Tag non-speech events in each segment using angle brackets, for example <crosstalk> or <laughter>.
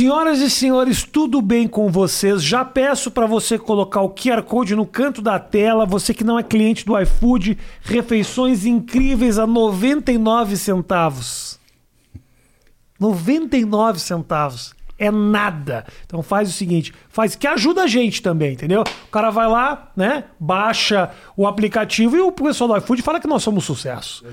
Senhoras e senhores, tudo bem com vocês? Já peço para você colocar o QR Code no canto da tela. Você que não é cliente do iFood, refeições incríveis a 99 centavos. 99 centavos. É nada. Então faz o seguinte, faz que ajuda a gente também, entendeu? O cara vai lá, né? Baixa o aplicativo e o pessoal do iFood fala que nós somos sucesso.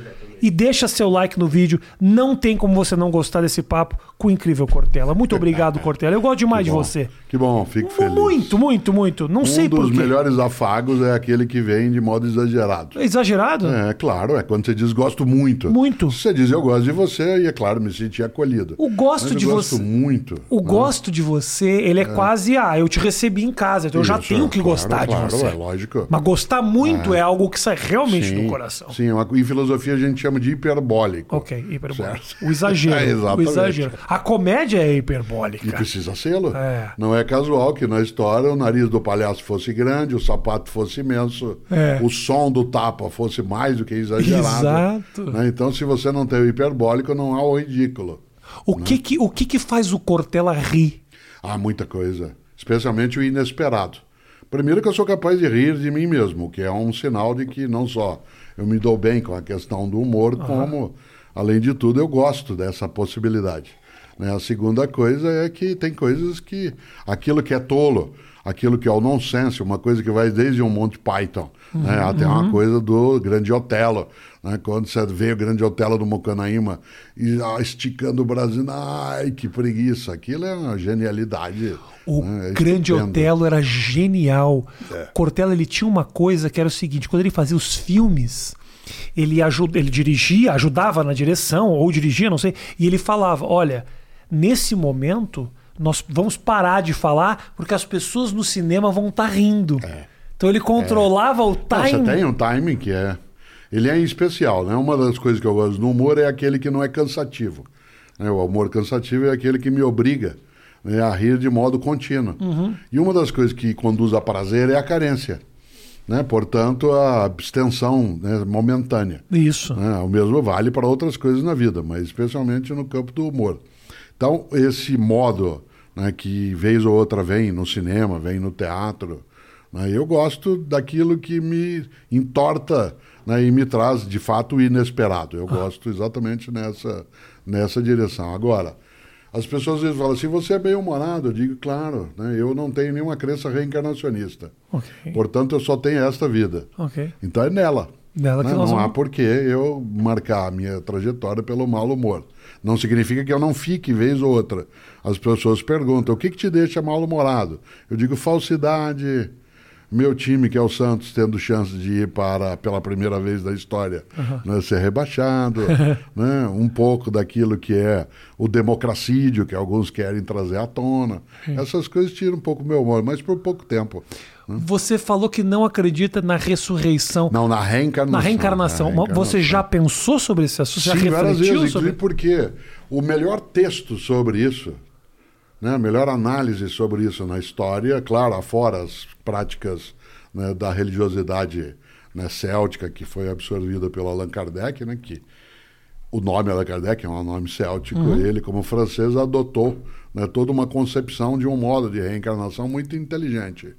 E deixa seu like no vídeo. Não tem como você não gostar desse papo com o incrível Cortella. Muito obrigado, Cortella. Eu gosto demais de você. Que bom, fico feliz. Muito, muito, muito. Não um sei dos por quê. melhores afagos é aquele que vem de modo exagerado. É exagerado? É, claro, é quando você diz gosto muito. Muito. Você diz eu gosto de você e, é claro, me senti acolhido. O gosto Mas eu de gosto você- muito. O gosto de você, ele é, quase, ah, eu te recebi em casa, então eu já Isso, tenho que claro, gostar claro, de você. É lógico. Mas gostar muito é, algo que sai realmente do coração. Sim, em filosofia a gente chama de hiperbólico. Ok, hiperbólico. Certo. O exagero. <laughs> É, o exagero. A comédia é E hiperbólica. precisa sê-lo. É. Não é casual que na história o nariz do palhaço fosse grande, o sapato fosse imenso, É. o som do tapa fosse mais do que exagerado. Exato. né? Então, se você não tem o hiperbólico, não há o ridículo. O, que, que, o que, que faz o Cortella rir? Há muita coisa, especialmente o inesperado. Primeiro que eu sou capaz de rir de mim mesmo, que é um sinal de que não só eu me dou bem com a questão do humor, como, além de tudo, eu gosto dessa possibilidade. né? A segunda coisa é que tem coisas que aquilo que é tolo, aquilo que é o nonsense, uma coisa que vai desde um Monty Python, né? até uma coisa do Grande Otelo, né? quando você vê o Grande Otelo do Mocanaíma e ah, esticando o Brasil, ai que preguiça, aquilo é uma genialidade. O né? É Grande estupendo. Otelo era genial. É. Cortella ele tinha uma coisa que era o seguinte: quando ele fazia os filmes, ele, ajuda, ele dirigia, ajudava na direção, ou dirigia, não sei, e ele falava: olha, nesse momento nós vamos parar de falar porque as pessoas no cinema vão estar rindo. Então ele controlava o Não, time. você tem um timing que é. Ele é especial, né? Uma das coisas que eu gosto no humor é aquele que não é cansativo. né? O humor cansativo é aquele que me obriga né, a rir de modo contínuo. Uhum. E uma das coisas que conduz a prazer é a carência. Né? Portanto, a abstenção né, momentânea. Isso. né? O mesmo vale para outras coisas na vida, mas especialmente no campo do humor. Então, esse modo né, que vez ou outra vem no cinema, vem no teatro, né, eu gosto daquilo que me entorta né, e me traz, de fato, o inesperado. Eu gosto exatamente nessa, nessa direção. Agora, as pessoas às vezes falam assim, você é bem-humorado. Eu digo, claro, né, eu não tenho nenhuma crença reencarnacionista. Ok. Portanto, eu só tenho esta vida. Ok. Então é nela. Nela Né? não há vamos- por que eu marcar a minha trajetória pelo mau humor. Não significa que eu não fique vez ou outra. As pessoas perguntam: o que, que te deixa mal-humorado? Eu digo falsidade. Meu time, que é o Santos, tendo chance de ir para, pela primeira vez da história, né, ser rebaixado, <laughs> né, um pouco daquilo que é o democracídio, que alguns querem trazer à tona. Essas coisas tiram um pouco o meu humor, mas por pouco tempo. Você falou que não acredita na ressurreição. Não, na reencarnação. Na reencarnação. Na Mas Você já pensou sobre esse assunto? Já Sim, várias refletiu vezes, sobre inclusive porque o melhor texto sobre isso, né, a melhor análise sobre isso na história, claro, afora as práticas né, da religiosidade né, céltica que foi absorvida pelo Allan Kardec, né, que o nome Allan Kardec é um nome céltico, ele, como francês, adotou né, toda uma concepção de um modo de reencarnação muito inteligente.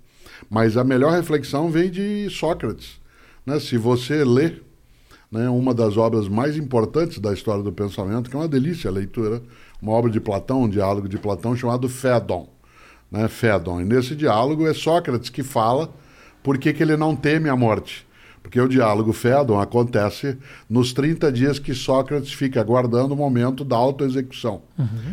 Mas a melhor reflexão vem de Sócrates. Né? Se você lê né, uma das obras mais importantes da história do pensamento, que é uma delícia a leitura, uma obra de Platão, um diálogo de Platão chamado Fédon. Né, Fédon. E nesse diálogo é Sócrates que fala por que, que ele não teme a morte. Porque o diálogo Fédon acontece nos 30 dias que Sócrates fica aguardando o momento da autoexecução.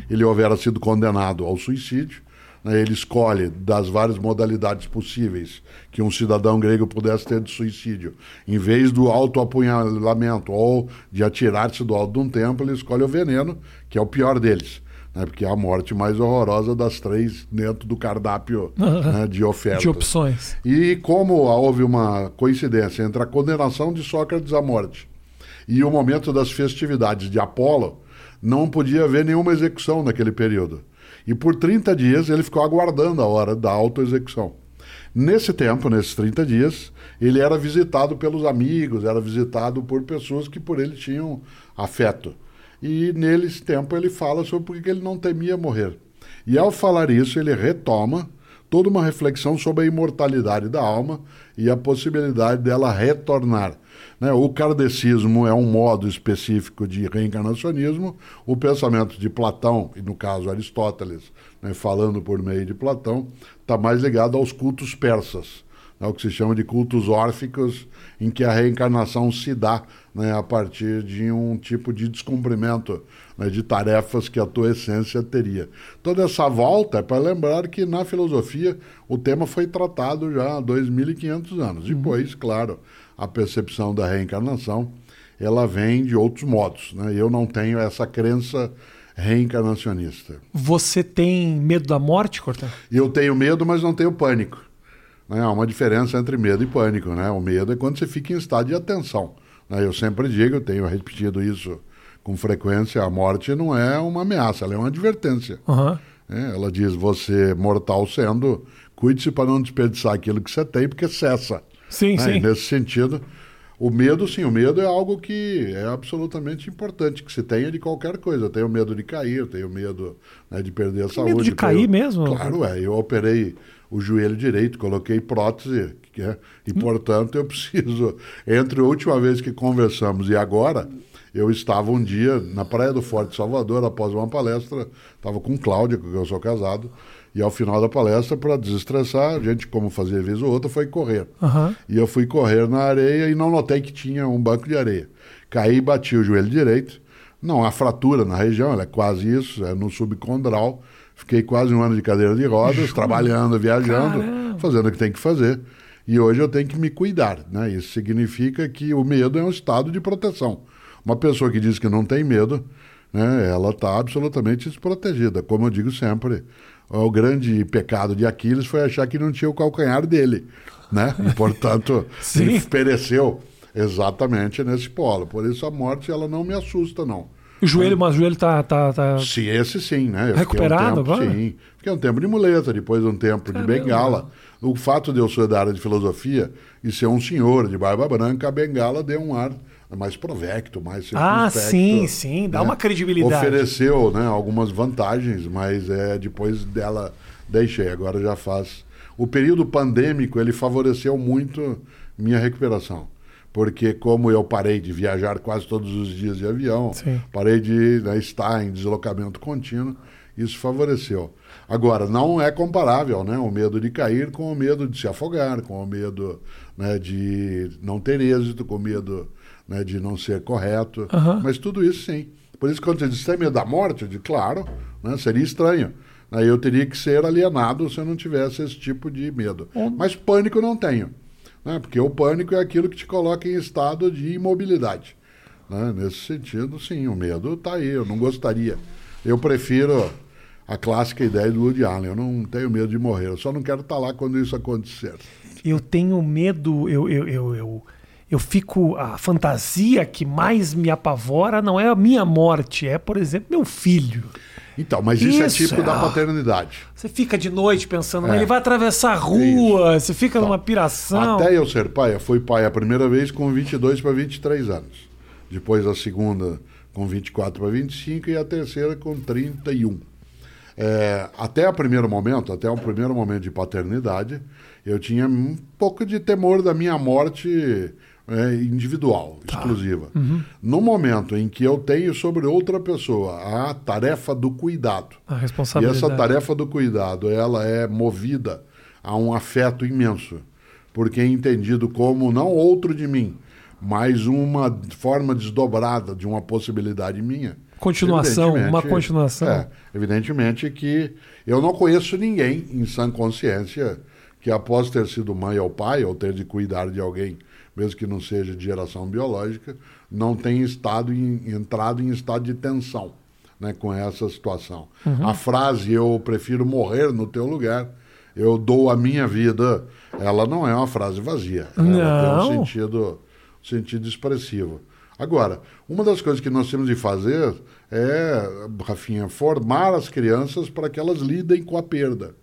Ele houvera sido condenado ao suicídio, ele escolhe das várias modalidades possíveis que um cidadão grego pudesse ter de suicídio. Em vez do autoapunhalamento ou de atirar-se do alto de um templo, ele escolhe o veneno, que é o pior deles. Né, porque é a morte mais horrorosa das três dentro do cardápio <laughs> né, de ofertas. de opções? E como houve uma coincidência entre a condenação de Sócrates à morte e o momento das festividades de Apolo, não podia haver nenhuma execução naquele período. E por 30 dias ele ficou aguardando a hora da autoexecução. Nesse tempo, nesses 30 dias, ele era visitado pelos amigos, era visitado por pessoas que por ele tinham afeto. E nesse tempo ele fala sobre por que ele não temia morrer. E ao falar isso, ele retoma toda uma reflexão sobre a imortalidade da alma e a possibilidade dela retornar. Né? O kardecismo é um modo específico de reencarnacionismo, o pensamento de Platão, e no caso Aristóteles, né, falando por meio de Platão, está mais ligado aos cultos persas, né, o que se chama de cultos órficos, em que a reencarnação se dá né, a partir de um tipo de descumprimento né, de tarefas que a tua essência teria. Toda essa volta é para lembrar que na filosofia o tema foi tratado já há 2.500 anos. Uhum. Depois, claro, a percepção da reencarnação ela vem de outros modos. Né? Eu não tenho essa crença reencarnacionista. Você tem medo da morte, Cortão? Eu tenho medo, mas não tenho pânico. Né? Há uma diferença entre medo e pânico. Né? O medo é quando você fica em estado de atenção. Né? Eu sempre digo, eu tenho repetido isso com frequência, a morte não é uma ameaça, ela é uma advertência. Uhum. É, ela diz, você mortal sendo, cuide-se para não desperdiçar aquilo que você tem, porque cessa. Sim, né? sim. E nesse sentido, o medo, sim, o medo é algo que é absolutamente importante que se tenha de qualquer coisa. Eu tenho medo de cair, tenho medo né, de perder a saúde. Medo de cair tenho... mesmo? Claro, é. Eu operei o joelho direito, coloquei prótese, é, e portanto eu preciso. Entre a última vez que conversamos e agora, eu estava um dia na Praia do Forte Salvador, após uma palestra, estava com Cláudia, quem eu sou casado, e ao final da palestra, para desestressar, a gente, como fazia vez ou outra, foi correr. Uhum. E eu fui correr na areia e não notei que tinha um banco de areia. Caí e bati o joelho direito. Não há fratura na região, ela é quase isso, é no subcondral. Fiquei quase um ano de cadeira de rodas, <laughs> trabalhando, viajando, Caramba. fazendo o que tem que fazer. E hoje eu tenho que me cuidar. Né? Isso significa que o medo é um estado de proteção. Uma pessoa que diz que não tem medo, né, ela está absolutamente desprotegida. Como eu digo sempre, o grande pecado de Aquiles foi achar que não tinha o calcanhar dele. Né? E, portanto, <laughs> ele pereceu exatamente nesse polo. Por isso a morte ela não me assusta, não. O joelho, mas o joelho tá, tá, tá... Sim, esse sim, né? Eu Recuperado um tempo, agora? Sim. Fiquei um tempo de muleta, depois um tempo Caramba. de bengala. O fato de eu ser da área de filosofia e ser um senhor de barba branca, a bengala deu um ar mais provecto, mais Ah, sim, sim, dá né? uma credibilidade. Ofereceu né, algumas vantagens, mas é, depois dela deixei, agora já faz. O período pandêmico, ele favoreceu muito minha recuperação. Porque como eu parei de viajar quase todos os dias de avião, Sim. parei de né, estar em deslocamento contínuo, isso favoreceu. Agora, não é comparável né, o medo de cair com o medo de se afogar, com o medo né, de não ter êxito, com o medo né, de não ser correto. Mas tudo isso sim. Por isso, quando você diz, tem medo da morte? Eu digo, claro, né, seria estranho. Aí eu teria que ser alienado se eu não tivesse esse tipo de medo. Mas pânico não tenho. Né, porque o pânico é aquilo que te coloca em estado de imobilidade. Né? Nesse sentido, sim, o medo está aí. Eu não gostaria. Eu prefiro a clássica ideia do Woody Allen. Eu não tenho medo de morrer. Eu só não quero estar lá quando isso acontecer. Eu tenho medo, eu, eu, eu, eu, eu fico. A fantasia que mais me apavora não é a minha morte, é, por exemplo, meu filho. Então, mas isso, Isso, é tipo da ah. paternidade. Você fica de noite pensando, É. ele vai atravessar a rua, você fica numa piração. Até eu ser pai, eu fui pai a primeira vez com 22 para 23 anos. Depois a segunda com 24 para 25 e a terceira com 31. É, até o primeiro momento, até o primeiro momento de paternidade, eu tinha um pouco de temor da minha morte é, individual, exclusiva. No momento em que eu tenho sobre outra pessoa a tarefa do cuidado, A e responsabilidade. essa tarefa do cuidado, ela é movida a um afeto imenso, porque é entendido como não outro de mim, mas uma forma desdobrada de uma possibilidade minha. Continuação, uma continuação. É, evidentemente que eu não conheço ninguém em sã consciência que após ter sido mãe ou pai, ou ter de cuidar de alguém, mesmo que não seja de geração biológica, não tenha estado em, entrado em estado de tensão né, com essa situação. Uhum. A frase eu prefiro morrer no teu lugar, eu dou a minha vida, ela não é uma frase vazia. Ela Não. tem um sentido, sentido expressivo. Agora, uma das coisas que nós temos de fazer é, Rafinha, formar as crianças para que elas lidem com a perda.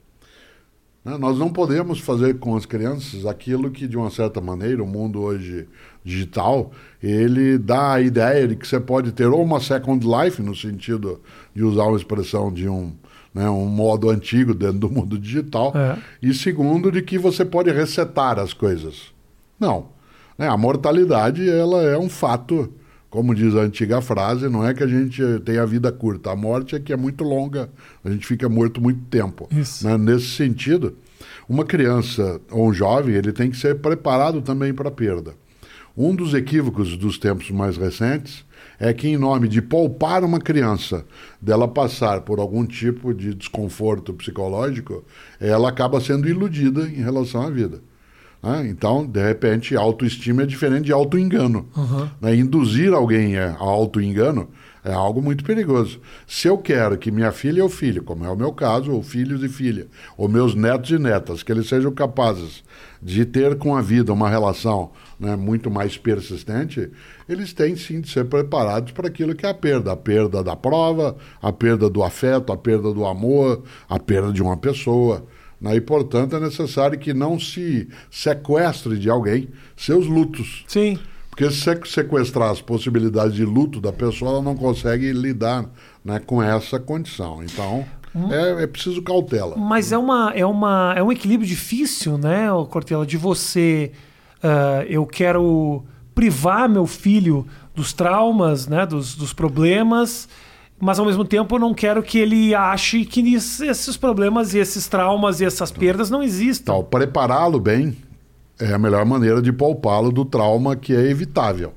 Né? Nós não podemos fazer com as crianças aquilo que, de uma certa maneira, o mundo hoje digital, ele dá a ideia de que você pode ter ou uma second life, no sentido de usar uma expressão de um né, um modo antigo dentro do mundo digital. É. E segundo, de que você pode resetar as coisas. Não. Né, a mortalidade ela é um fato, como diz a antiga frase, não é que a gente tem a vida curta, a morte é que é muito longa, a gente fica morto muito tempo. Né, nesse sentido, uma criança ou um jovem ele tem que ser preparado também para a perda. Um dos equívocos dos tempos mais recentes é que, em nome de poupar uma criança dela passar por algum tipo de desconforto psicológico, ela acaba sendo iludida em relação à vida. Né? Então, de repente, autoestima é diferente de auto-engano. né? Induzir alguém a auto-engano é algo muito perigoso. Se eu quero que minha filha ou filho, como é o meu caso, ou filhos e filha, ou meus netos e netas, que eles sejam capazes de ter com a vida uma relação né, muito mais persistente, eles têm sim de ser preparados para aquilo que é a perda. A perda da prova, a perda do afeto, a perda do amor, a perda de uma pessoa. Né? E, portanto, é necessário que não se sequestre de alguém seus lutos. Sim. Porque se sequestrar as possibilidades de luto da pessoa, ela não consegue lidar né, com essa condição. Então, é, é preciso cautela. Mas é, uma, é, uma, é um equilíbrio difícil, né, Cortella, de você. ah, eu quero privar meu filho dos traumas, né, dos, dos problemas, mas ao mesmo tempo eu não quero que ele ache que esses problemas e esses traumas e essas perdas não existam. Então, prepará-lo bem é a melhor maneira de poupá-lo do trauma que é evitável.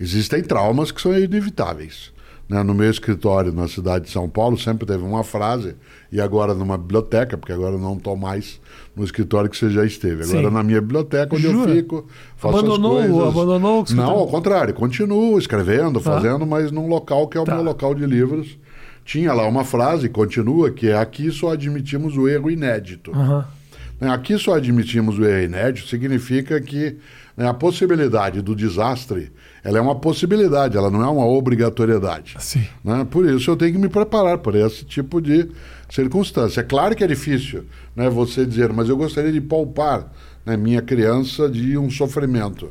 Existem traumas que são inevitáveis. Né? No meu escritório na cidade de São Paulo sempre teve uma frase, e agora numa biblioteca, porque agora eu não estou mais no escritório que você já esteve. Agora Sim. na minha biblioteca, onde Jura? eu fico, faço Abandonou as coisas. abandonou o escritório? Não, ao contrário, continuo escrevendo, fazendo, mas num local que é o Tá. meu local de livros. Tinha lá uma frase, continua, que é aqui só admitimos o erro inédito. Aham. Né, Aqui só admitimos o erro inédito, significa que né, a possibilidade do desastre ela é uma possibilidade, ela não é uma obrigatoriedade. Sim. né? Por isso eu tenho que me preparar para esse tipo de circunstância. É claro que é difícil né, você dizer, mas eu gostaria de poupar né, minha criança de um sofrimento.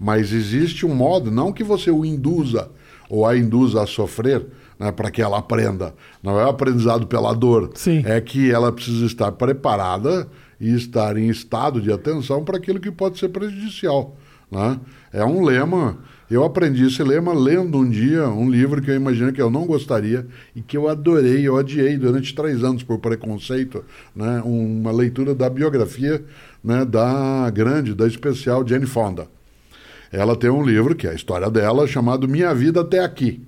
Mas existe um modo, não que você o induza ou a induza a sofrer né, para que ela aprenda. Não é o aprendizado pela dor. Sim. É que ela precisa estar preparada e estar em estado de atenção para aquilo que pode ser prejudicial. Né? É um lema. Eu aprendi esse lema lendo um dia um livro que eu imagino que eu não gostaria e que eu adorei, eu odiei durante três anos por preconceito, né? uma leitura da biografia né, da grande, da especial Jane Fonda. Ela tem um livro, que é a história dela, chamado Minha Vida Até Aqui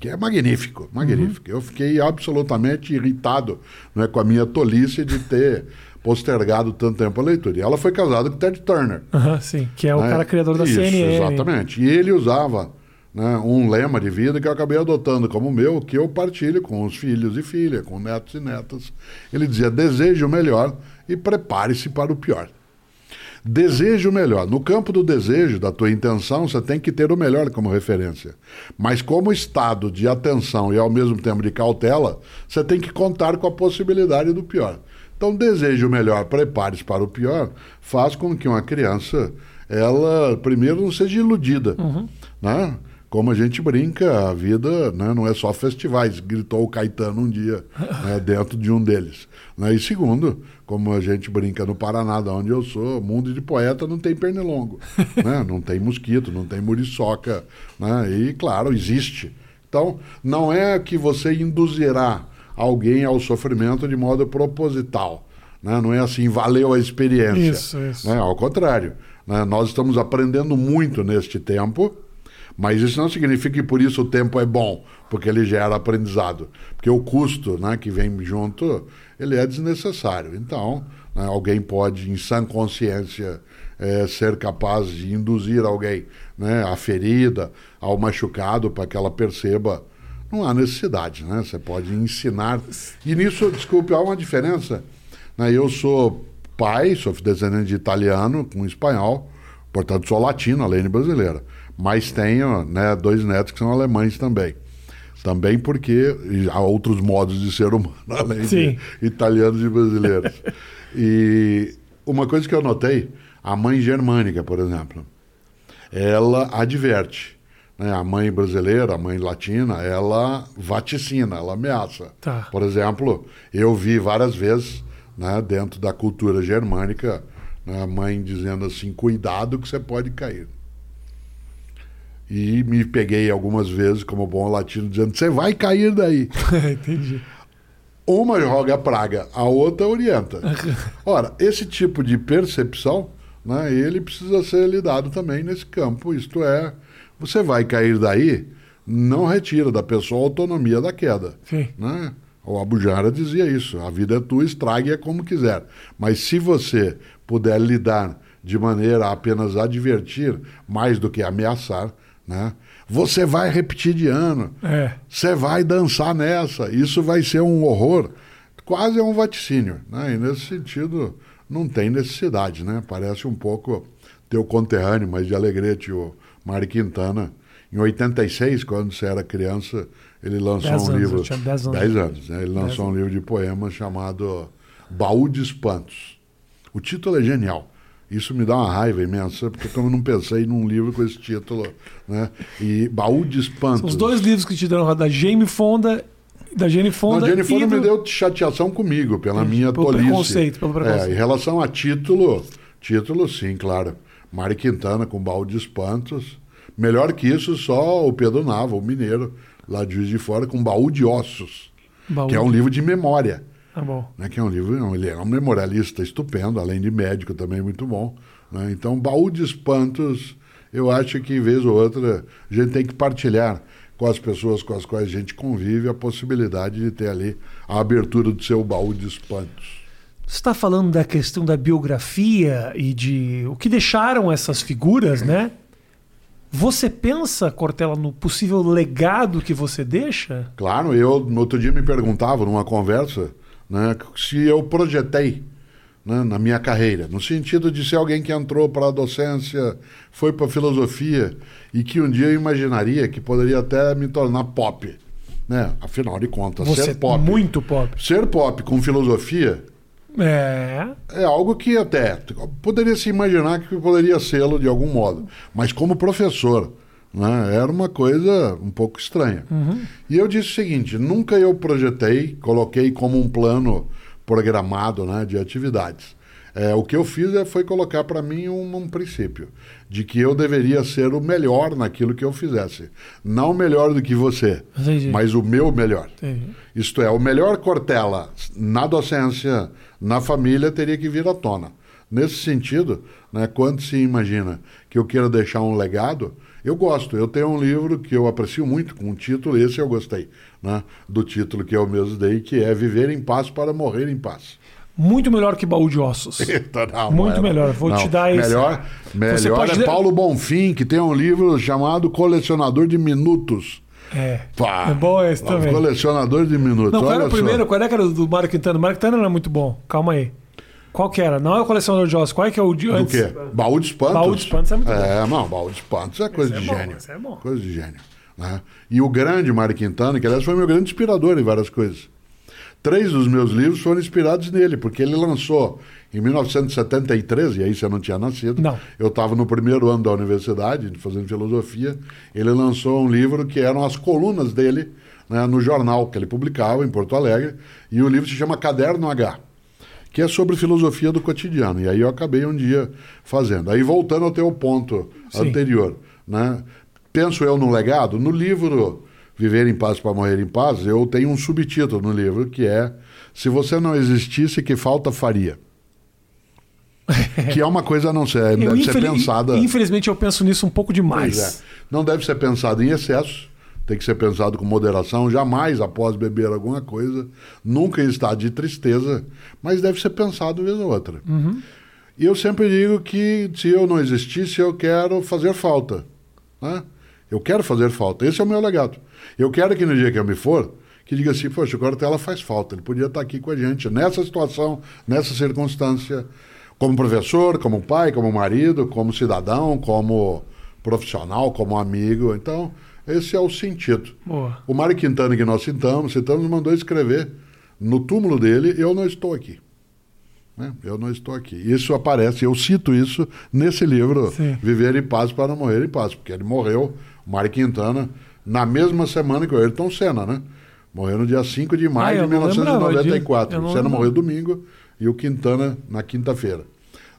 que é magnífico, magnífico. Eu fiquei absolutamente irritado né, com a minha tolice de ter postergado tanto tempo a leitura. E ela foi casada com Ted Turner. Sim. Que é o né? cara criador da Isso, CNN. Exatamente. E ele usava né, um lema de vida que eu acabei adotando como meu, que eu partilho com os filhos e filhas, com netos e netas. Ele dizia: deseje o melhor e prepare-se para o pior. Deseje o melhor. No campo do desejo, da tua intenção, você tem que ter o melhor como referência. Mas como estado de atenção e ao mesmo tempo de cautela, você tem que contar com a possibilidade do pior. Então, deseje o melhor, prepare-se para o pior, faz com que uma criança, ela primeiro não seja iludida, né? Como a gente brinca, a vida né, não é só festivais, gritou o Caetano um dia <laughs> né, dentro de um deles. Né? E segundo, como a gente brinca no Paraná, da onde eu sou, mundo de poeta não tem pernilongo, <laughs> né? não tem mosquito, não tem muriçoca. Né? E, claro, existe. Então, não é que você induzirá alguém ao sofrimento de modo proposital. Né? Não é assim, valeu a experiência. Isso, isso. Né? Ao contrário, né? nós estamos aprendendo muito neste tempo, mas isso não significa que por isso o tempo é bom, porque ele gera aprendizado. Porque o custo né, que vem junto, ele é desnecessário. Então, né, alguém pode, em sã consciência, eh, ser capaz de induzir alguém né, à ferida, ao machucado, para que ela perceba. Não há necessidade, né? Você pode ensinar. E nisso, desculpe, há uma diferença. Né? Eu sou pai, sou descendente de italiano com espanhol, portanto sou latino, além de brasileira. Mas tenho né, dois netos que são alemães também. Também porque há outros modos de ser humano, <laughs> além Sim. de italianos e brasileiros. e uma coisa que eu notei, a mãe germânica, por exemplo, ela adverte. Né, a mãe brasileira, a mãe latina, ela vaticina, ela ameaça. Tá. Por exemplo, eu vi várias vezes, né, dentro da cultura germânica, né, a mãe dizendo assim: cuidado que você pode cair. E me peguei algumas vezes, como bom latino, dizendo: você vai cair daí. <laughs> Entendi. Uma joga praga, a outra orienta. <laughs> Ora, esse tipo de percepção, né, ele precisa ser lidado também nesse campo. Isto é, você vai cair daí, não retira da pessoa a autonomia da queda. Sim. Né? O Abujara dizia isso: a vida é tua, estrague-a como quiser. Mas se você puder lidar de maneira a apenas advertir, mais do que ameaçar, né? Você vai repetir de ano. É. Você vai dançar nessa. Isso vai ser um horror. Quase é um vaticínio. Né? E nesse sentido, não tem necessidade. Né? Parece um pouco teu conterrâneo, mas de alegrete, o Mário Quintana. Em 86, quando você era criança, ele lançou Dez um anos, livro. eu tinha dez anos. Dez anos, né? Ele Dez lançou um livro de poemas chamado Baú de Espantos. O título é genial. Isso me dá uma raiva imensa, porque eu não pensei num livro com esse título. Né? E Baú de Espantos. São os dois livros que te deram da Jamie Fonda, da Jane Fonda Não, Jenny Fonda e do... me deu chateação comigo, pela minha Pelo tolice. preconceito, pelo preconceito. É, em relação a título, título sim, claro. Mari Quintana com Baú de Espantos. Melhor que isso, só o Pedro Nava, o mineiro, lá de Juiz de Fora, com Baú de Ossos, Baú. que é um livro de memória. Tá bom. Né, que é um livro, ele é um memorialista estupendo, além de médico também muito bom. né? Então, Baú de Espantos, eu acho que, vez ou outra, a gente tem que partilhar com as pessoas com as quais a gente convive a possibilidade de ter ali a abertura do seu baú de espantos. Você está falando da questão da biografia e de o que deixaram essas figuras, né? Você pensa, Cortella, no possível legado que você deixa? Claro, eu no outro dia me perguntava numa conversa né, se eu projetei né, na minha carreira, no sentido de ser alguém que entrou para a docência, foi para a filosofia e que um dia eu imaginaria que poderia até me tornar pop. Né? Afinal de contas, Você ser pop. muito pop. Ser pop com filosofia É. é algo que até poderia se imaginar que poderia sê-lo de algum modo, mas como professor, né, era uma coisa um pouco estranha. E eu disse o seguinte: nunca eu projetei, coloquei como um plano programado né, de atividades. É, o que eu fiz é, foi colocar para mim um, um princípio de que eu deveria ser o melhor naquilo que eu fizesse, não melhor do que você, Entendi. mas o meu melhor. Entendi. Isto é, o melhor Cortella na docência, na família, teria que vir à tona. Nesse sentido, né, quando se imagina que eu quero deixar um legado, eu gosto. Eu tenho um livro que eu aprecio muito, com um título, esse eu gostei, né, do título que eu mesmo dei, que é Viver em Paz para Morrer em Paz. Muito melhor que baú de ossos. <laughs> Eita, não, Muito é, melhor. Vou não. te dar esse. Melhor, melhor é ler- Paulo Bonfim, que tem um livro chamado Colecionador de Minutos. É. Pá, É bom esse também. Colecionador de Minutos. Não, qual era o só. primeiro? Qual era que era do Mário Quintana? O Mário Quintana era muito bom. Calma aí. Qual que era? Não é o colecionador de ossos. Qual é que é o de Do antes? quê? Baú de espantos? Baú de espantos é muito bom. É, não, baú de espantos é coisa Esse de é bom, gênio. esse é bom. Coisa de gênio. né? E o grande Mário Quintana, que aliás foi meu grande inspirador em várias coisas. Três dos meus livros foram inspirados nele, porque ele lançou em 1973, e aí você não tinha nascido. Não. Eu estava no primeiro ano da universidade, fazendo filosofia. Ele lançou um livro que eram as colunas dele né, no jornal que ele publicava em Porto Alegre. E o livro se chama Caderno H que é sobre filosofia do cotidiano. E aí eu acabei um dia fazendo. Aí voltando ao teu ponto Sim. anterior, né? Penso eu no legado, no livro Viver em Paz para Morrer em Paz, eu tenho um subtítulo no livro que é Se você não existisse, que falta faria? <laughs> que é uma coisa a não deve ser pensada. Infelizmente eu penso nisso um pouco demais. Pois é. Não deve ser pensado em excesso, tem que ser pensado com moderação, jamais após beber alguma coisa, nunca em estado de tristeza, mas deve ser pensado vez ou outra. E eu sempre digo que se eu não existisse, eu quero fazer falta. né? Eu quero fazer falta. Esse é o meu legado. Eu quero que no dia que eu me for, que diga assim, poxa, o Cortella faz falta, ele podia estar aqui com a gente, nessa situação, nessa circunstância, como professor, como pai, como marido, como cidadão, como profissional, como amigo. Então, esse é o sentido. Boa. O Mário Quintana, que nós citamos, citamos, mandou escrever no túmulo dele, eu não estou aqui. Né? Eu não estou aqui. Isso aparece, eu cito isso nesse livro, Sim. Viver em Paz para Morrer em Paz, porque ele morreu Mário Quintana, na mesma semana que o Ayrton Senna, né? Morreu no dia 5 de maio Ah, de não lembrava 1994. disso. Eu não O Senna morreu domingo e o Quintana na quinta-feira.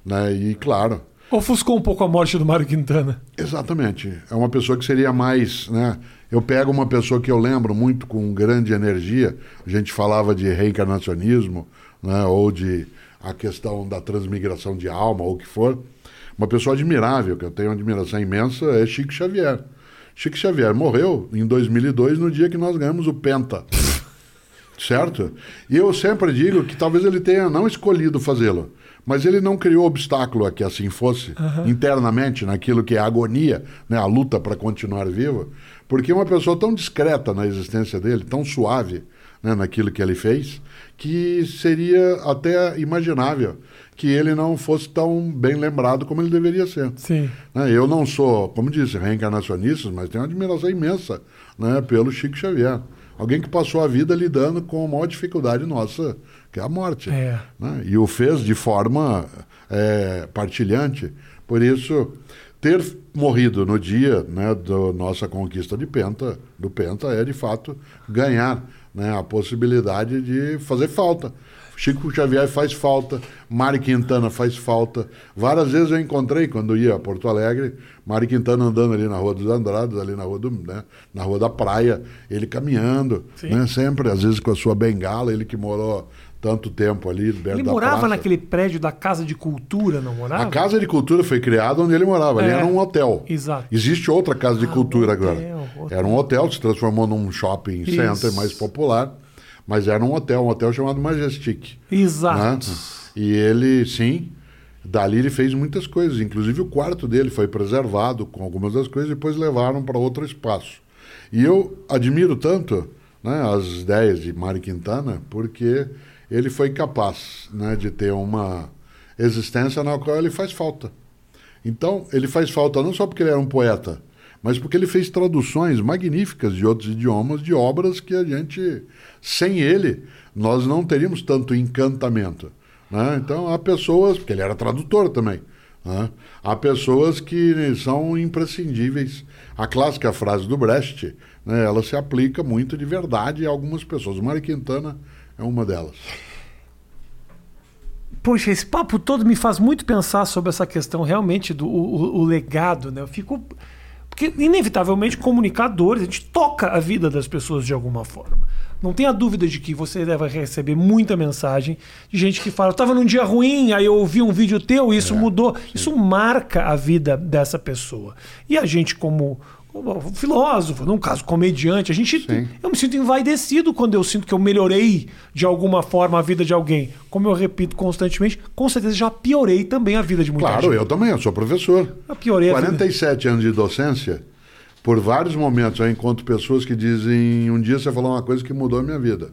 Né? E claro, Ofuscou um pouco a morte do Mário Quintana. Exatamente. É uma pessoa que seria mais. Né? Eu pego uma pessoa que eu lembro muito com grande energia. A gente falava de reencarnacionismo, né? ou de a questão da transmigração de alma, ou o que for. Uma pessoa admirável, que eu tenho uma admiração imensa, é Chico Xavier. Chico Xavier morreu em 2002, no dia que nós ganhamos o Penta. Certo? E eu sempre digo que talvez ele tenha não escolhido fazê-lo, mas ele não criou obstáculo a que assim fosse, internamente, naquilo que é a agonia, né, a luta para continuar vivo, porque uma pessoa tão discreta na existência dele, tão suave né, naquilo que ele fez, que seria até imaginável que ele não fosse tão bem lembrado como ele deveria ser. Sim. Né, Eu não sou, como disse, reencarnacionista, mas tenho uma admiração imensa né, pelo Chico Xavier. Alguém que passou a vida lidando com a maior dificuldade nossa, que é a morte. É. né, E o fez de forma é, partilhante. Por isso, ter morrido no dia né, da nossa conquista de Penta, do Penta, é de fato ganhar né, a possibilidade de fazer falta. Chico Xavier faz falta, Mari Quintana faz falta. Várias vezes eu encontrei, quando ia a Porto Alegre, Mari Quintana andando ali na Rua dos Andrados, ali na Rua, do, né, na rua da Praia, ele caminhando, né, sempre, às vezes com a sua bengala, ele que morou tanto tempo ali, Ele morava praça. naquele prédio da Casa de Cultura, não morava? A Casa de Cultura foi criada onde ele morava, ali É. era um hotel. Exato. Existe outra Casa de Ah, Cultura um agora. hotel, hotel. Era um hotel, se transformou num shopping Isso. center mais popular, mas era um hotel, um hotel chamado Majestic. Exato. né? E ele, sim, dali ele fez muitas coisas, inclusive o quarto dele foi preservado com algumas das coisas e depois levaram para outro espaço. E eu admiro tanto né, as ideias de Mário Quintana, porque ele foi capaz né, de ter uma existência na qual ele faz falta. Então, ele faz falta não só porque ele era um poeta, mas porque ele fez traduções magníficas de outros idiomas de obras que a gente, sem ele, nós não teríamos tanto encantamento. né? Então, há pessoas, porque ele era tradutor também, né? há pessoas que são imprescindíveis. A clássica frase do Brecht, né, ela se aplica muito de verdade a algumas pessoas. O Mário Quintana é uma delas. Poxa, esse papo todo me faz muito pensar sobre essa questão realmente do o- o legado, né? Eu fico. Porque, inevitavelmente, comunicadores, a gente toca a vida das pessoas de alguma forma. Não tenha dúvida de que você deve receber muita mensagem de gente que fala: eu estava num dia ruim, aí eu ouvi um vídeo teu e isso mudou. Isso marca a vida dessa pessoa. E a gente, como, filósofo, num caso comediante, a gente. Sim. Eu me sinto envaidecido quando eu sinto que eu melhorei de alguma forma a vida de alguém. Como eu repito constantemente, com certeza já piorei também a vida de muita Claro, gente. eu também, eu sou professor. Eu piorei a vida. 47 anos de docência, por vários momentos eu encontro pessoas que dizem: um dia você falou uma coisa que mudou a minha vida.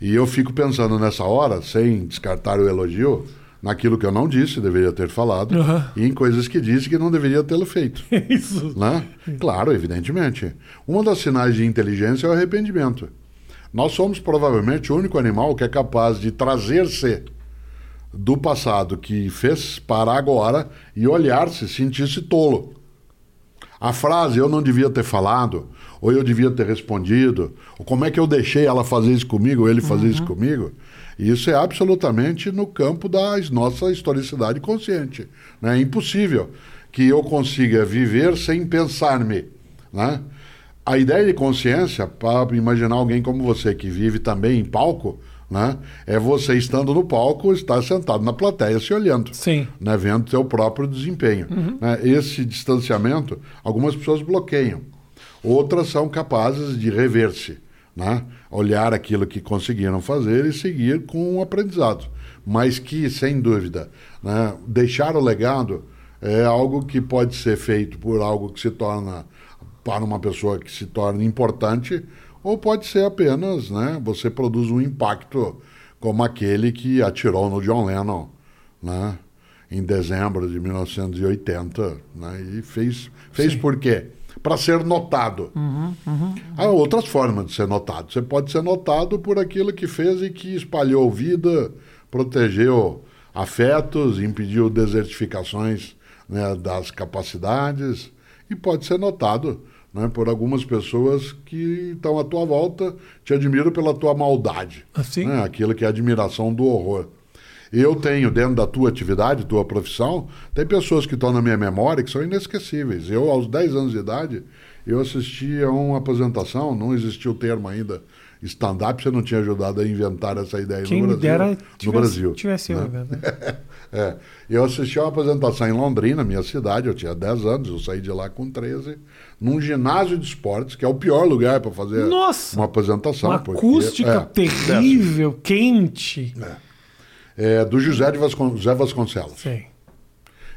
E eu fico pensando nessa hora, sem descartar o elogio, naquilo que eu não disse, deveria ter falado, Aham. e em coisas que disse que não deveria tê-lo feito. <laughs> Isso. Né? Claro, evidentemente. Uma das sinais de inteligência é o arrependimento. Nós somos provavelmente o único animal que é capaz de trazer-se do passado que fez para agora e olhar-se, sentir-se tolo. A frase eu não devia ter falado, ou eu devia ter respondido, ou como é que eu deixei ela fazer isso comigo, ou ele fazer isso comigo, isso é absolutamente no campo da nossa historicidade consciente. né? É impossível que eu consiga viver sem pensar-me. Né? A ideia de consciência, para imaginar alguém como você que vive também em palco, né? é você estando no palco, estar sentado na plateia se olhando Sim. né, vendo seu próprio desempenho. né? Esse distanciamento, algumas pessoas bloqueiam, outras são capazes de rever-se, né? olhar aquilo que conseguiram fazer e seguir com um aprendizado. Mas que, sem dúvida, né, deixar o legado é algo que pode ser feito por algo que se torna, para uma pessoa que se torna importante, ou pode ser apenas, né, você produz um impacto como aquele que atirou no John Lennon, né? em dezembro de 1980, né? e fez, fez por quê? Para ser notado. Há outras formas de ser notado. Você pode ser notado por aquilo que fez e que espalhou vida, protegeu afetos, impediu desertificações né, das capacidades. e pode ser notado né, por algumas pessoas que estão à tua volta, te admiram pela tua maldade. Assim? Né, aquilo que é admiração do horror. Eu tenho, dentro da tua atividade, tua profissão, tem pessoas que estão na minha memória que são inesquecíveis. Eu, aos 10 anos de idade, eu assisti a uma apresentação, não existia o termo ainda stand-up, você não tinha ajudado a inventar essa ideia Quem no Brasil. dera no tivesse, Brasil. tivesse eu, né? né? <laughs> É, eu assisti a uma apresentação em Londrina, minha cidade, eu tinha 10 anos, eu saí de lá com 13, num ginásio de esportes, que é o pior lugar para fazer Nossa! uma apresentação. Uma porque- acústica é, terrível, quente. É, do José, de Vascon- José Vasconcelos. Sim.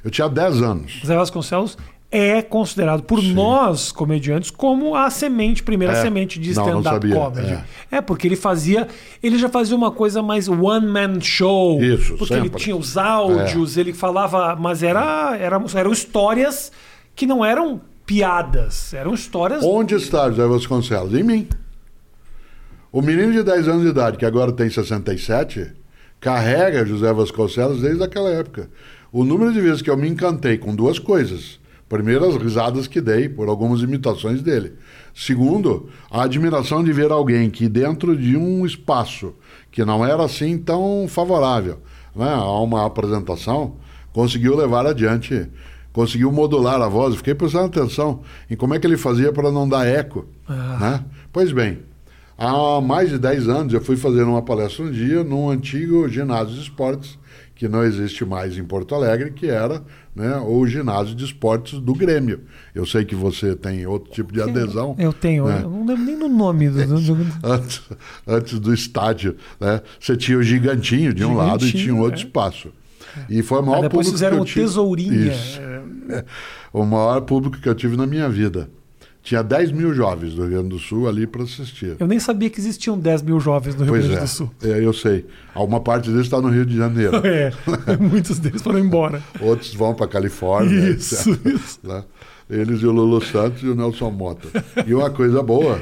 Eu tinha 10 anos. Zé Vasconcelos é considerado por nós, comediantes, como a semente, primeira É. semente de stand-up comedy. É. porque ele fazia. Ele já fazia uma coisa mais one-man show. Isso, Porque ele sempre. É. tinha os áudios, ele falava. Mas era, era, eram histórias que não eram piadas. Eram histórias. Onde está José Vasconcelos? Em mim. O menino de 10 anos de idade, que agora tem 67, carrega José Vasconcelos desde aquela época. O número de vezes que eu me encantei com duas coisas. Primeiro, as risadas que dei por algumas imitações dele. Segundo, a admiração de ver alguém que, dentro de um espaço que não era assim tão favorável né, a uma apresentação, conseguiu levar adiante, conseguiu modular a voz. Fiquei prestando atenção em como é que ele fazia para não dar eco. Né? Pois bem, há mais de 10 anos eu fui fazer uma palestra um dia num antigo ginásio de esportes que não existe mais em Porto Alegre, que era né, o ginásio de esportes do Grêmio. Eu sei que você tem outro tipo de adesão. Eu tenho, né? eu não lembro nem do nome do. <laughs> antes, antes do estádio, né? Você tinha o gigantinho de um lado e tinha um outro é. espaço. E foi o maior depois público fizeram que eu o tive- Tesourinha. Isso. <laughs> É, o maior público que eu tive na minha vida. Tinha 10 mil jovens do Rio Grande do Sul ali para assistir. Eu nem sabia que existiam 10 mil jovens no Rio Pois Grande é, do Sul. é, eu sei. Uma parte deles está no Rio de Janeiro. <laughs> É, <laughs> muitos deles foram embora. Outros vão para Califórnia. Isso, etc, isso. Eles e o Lulu Santos e o Nelson Mota. E uma coisa boa,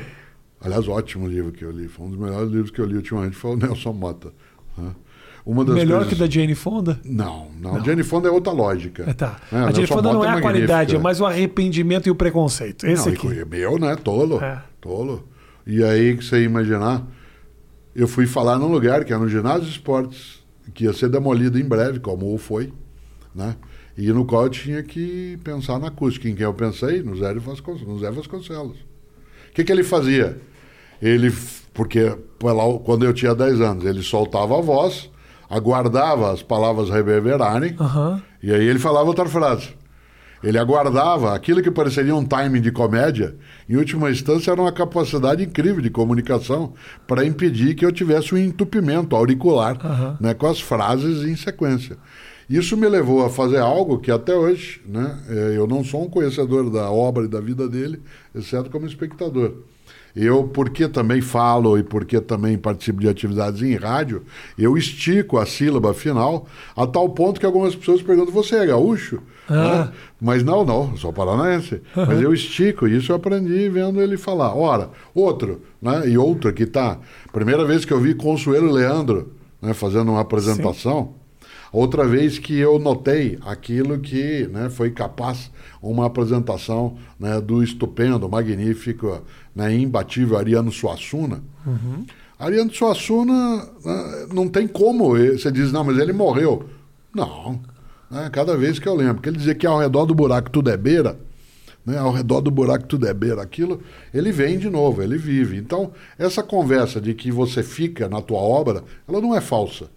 aliás, ótimo livro que eu li. Foi um dos melhores livros que eu li ultimamente, foi o Nelson Mota. né? Uma das Melhor coisas... que da Jane Fonda? Não, não. Jane Fonda é outra lógica. É, tá. É, a Jane Fonda não é a qualidade, é mais o arrependimento e o preconceito. Esse não, aqui. meu, né? Tolo. É. Tolo. E aí que você ia imaginar, eu fui falar num lugar que era no ginásio esportes, que ia ser demolido em breve, como foi, né? E no qual eu tinha que pensar na acústica. Em quem eu pensei? No Zé Vasconcelos. No Zé Vasconcelos. O que, que ele fazia? Ele, porque quando eu tinha 10 anos, ele soltava a voz, aguardava as palavras reverberarem, Aham. e aí ele falava outra frase. Ele aguardava aquilo que pareceria um timing de comédia, em última instância era uma capacidade incrível de comunicação para impedir que eu tivesse um entupimento auricular Aham. né, com as frases em sequência. Isso me levou a fazer algo que até hoje, né, eh, eu não sou um conhecedor da obra e da vida dele, exceto como espectador. Eu, porque também falo e porque também participo de atividades em rádio, eu estico a sílaba final a tal ponto que algumas pessoas perguntam: você é gaúcho? Ah. Né? Mas não, não, sou paranaense. Mas eu estico, isso eu aprendi vendo ele falar. Ora, outro, né? e outro que está. Primeira vez que eu vi Consuelo Leandro né, fazendo uma apresentação. Outra vez que eu notei aquilo que né, foi capaz uma apresentação né, do estupendo, magnífico, né, imbatível Ariano Suassuna. Ariano Suassuna né, não tem como. Você diz, não, mas ele morreu. Não. né, cada vez que eu lembro. Porque ele dizia que ao redor do buraco tudo é beira. Né, ao redor do buraco tudo é beira. Aquilo, ele vem de novo, ele vive. Então, essa conversa de que você fica na tua obra, ela não é falsa.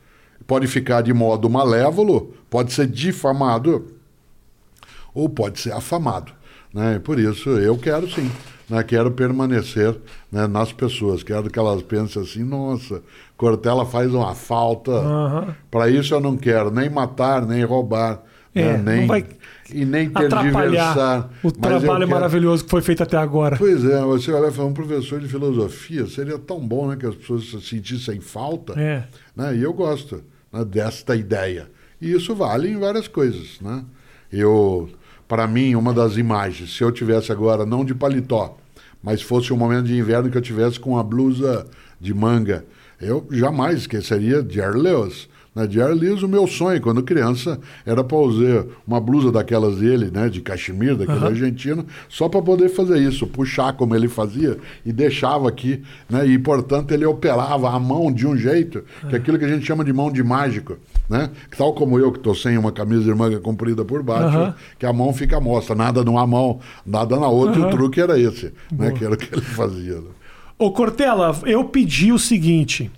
Pode ficar de modo malévolo, pode ser difamado, ou pode ser afamado. Né? Por isso eu quero sim, né? quero permanecer né, nas pessoas, quero que elas pensem assim, nossa, Cortella faz uma falta. Aham. Para isso eu não quero nem matar, nem roubar, É, né? nem, vai e nem tergiversar. o trabalho quero- maravilhoso que foi feito até agora. Pois é, você olha e fala, um professor de filosofia, seria tão bom né, que as pessoas se sentissem falta. É. Né? E eu gosto né, desta ideia. E isso vale em várias coisas. Né? Eu, para mim, uma das imagens, se eu tivesse agora, não de paletó, mas fosse um momento de inverno que eu tivesse com uma blusa de manga, eu jamais esqueceria Jerry Lewis, né, de liso, o meu sonho quando criança era para usar uma blusa daquelas dele, né, de cachemir, daquele Aham. argentino, só para poder fazer isso, puxar como ele fazia e deixava aqui, né, e portanto ele operava a mão de um jeito, que é aquilo que a gente chama de mão de mágico, né, tal como eu que estou sem uma camisa de manga comprida por baixo, Aham. que a mão fica mostra, nada numa mão, nada na outra, e Aham. o truque era esse, né, Boa. que era o que ele fazia. né. Ô, Cortella, eu pedi o seguinte.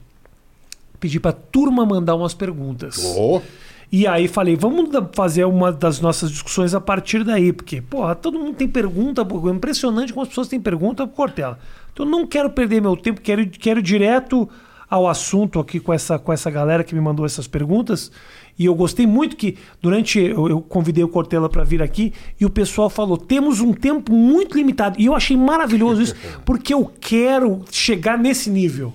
Pedi pra turma mandar umas perguntas. Oh, E aí falei, vamos fazer uma das nossas discussões a partir daí, porque, porra, todo mundo tem pergunta, é impressionante como as pessoas têm pergunta pro Cortella. Então eu não quero perder meu tempo, quero, quero ir direto ao assunto aqui com essa, com essa galera que me mandou essas perguntas. E eu gostei muito que durante eu, eu convidei o Cortella para vir aqui e o pessoal falou: temos um tempo muito limitado. E eu achei maravilhoso isso, <laughs> porque eu quero chegar nesse nível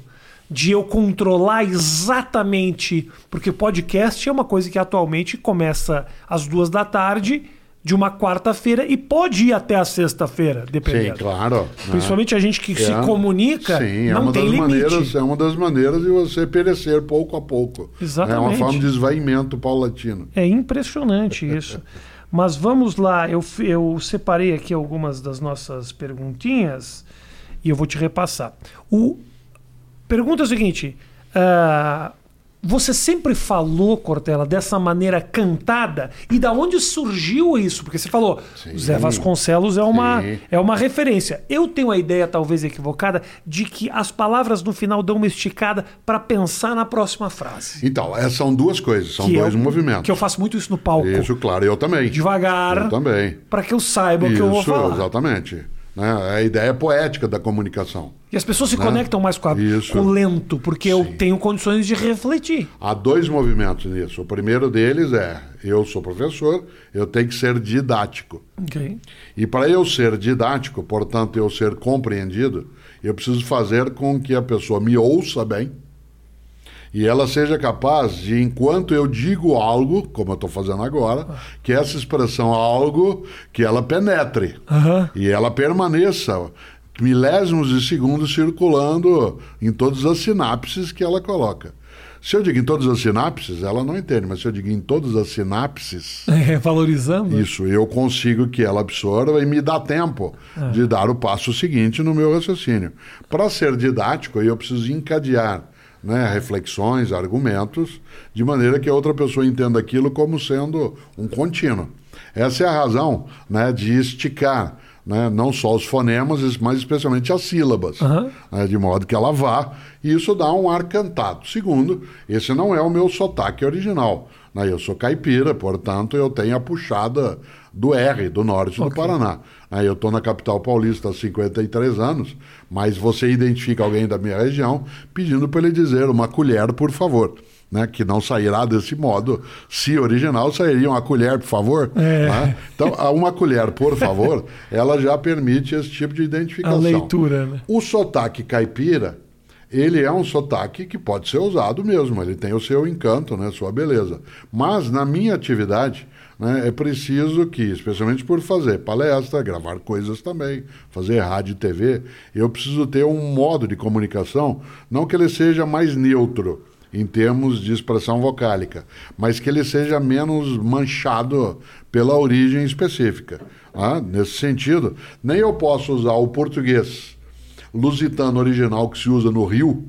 de eu controlar exatamente, porque podcast é uma coisa que atualmente começa às duas da tarde de uma quarta-feira e pode ir até a sexta-feira, sim, dependendo. claro. né. Principalmente a gente que se É. comunica, Sim, é não uma tem das limite. maneiras, é uma das maneiras de você perecer pouco a pouco. Exatamente. É uma forma de esvaimento paulatino. É impressionante isso. Mas vamos lá, eu, eu separei aqui algumas das nossas perguntinhas e eu vou te repassar. O pergunta é o seguinte: ah, você sempre falou, Cortella, dessa maneira cantada? E da onde surgiu isso? Porque você falou, Sim. Zé Vasconcelos é uma, Sim. é uma referência. Eu tenho a ideia, talvez equivocada, de que as palavras no final dão uma esticada para pensar na próxima frase. Então, essas são duas coisas, são Que dois eu- movimentos. Que eu faço muito isso no palco. Isso, claro, eu também. Devagar. Eu também. Para que eu saiba o que eu vou Isso, falar. exatamente. Né? É a ideia poética da comunicação. E as pessoas se conectam mais com, a- com o lento, porque eu Sim. tenho condições de refletir. Há dois movimentos nisso. O primeiro deles é: eu sou professor, eu tenho que ser didático. Ok. E para eu ser didático, portanto, eu ser compreendido, eu preciso fazer com que a pessoa me ouça bem e ela seja capaz de, enquanto eu digo algo, como eu estou fazendo agora, que essa expressão algo, que ela penetre Aham. e ela permaneça milésimos de segundos circulando em todas as sinapses que ela coloca. Se eu digo em todas as sinapses, ela não entende, mas se eu digo em todas as sinapses, <laughs> É, valorizando. isso, eu consigo que ela absorva e me dá tempo de dar o passo seguinte no meu raciocínio. Para ser didático, eu preciso encadear né, reflexões, argumentos, de maneira que a outra pessoa entenda aquilo como sendo um contínuo. Essa é a razão né, de esticar né, não só os fonemas, mas especialmente as sílabas, Aham. né, de modo que ela vá, e isso dá um ar cantado. Segundo, esse não é o meu sotaque original. né, eu sou caipira, portanto, eu tenho a puxada do R, do norte do Ok. Paraná. né, eu estou na capital paulista há 53 anos, mas você identifica alguém da minha região pedindo para ele dizer uma colher, por favor. Né, que não sairá desse modo. Se original, sairia uma colher, por favor. É. né? Então, a uma colher, por <laughs> favor, ela já permite esse tipo de A identificação. leitura, né? O sotaque caipira, ele é um sotaque que pode ser usado mesmo, ele tem o seu encanto, né, sua beleza. Mas na minha atividade, né, é preciso que, especialmente por fazer palestra, gravar coisas também, fazer rádio e TV, eu preciso ter um modo de comunicação, não que ele seja mais neutro em termos de expressão vocálica, mas que ele seja menos manchado pela origem específica. ah, Nesse sentido, nem eu posso usar o português lusitano original que se usa no Rio,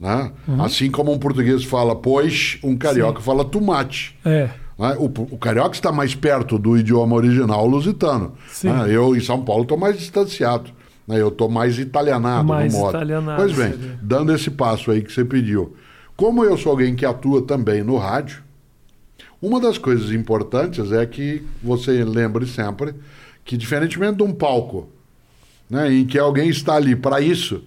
né? assim como um português fala pois, um carioca fala tomate. É. né? O, o carioca está mais perto do idioma original lusitano. Né? Eu, em São Paulo, estou mais distanciado. né? Eu estou mais italianado Mais no modo. italianado, Pois bem, seria. dando esse passo aí que você pediu. Como eu sou alguém que atua também no rádio, uma das coisas importantes é que você lembre sempre que, diferentemente de um palco, né, em que alguém está ali para isso,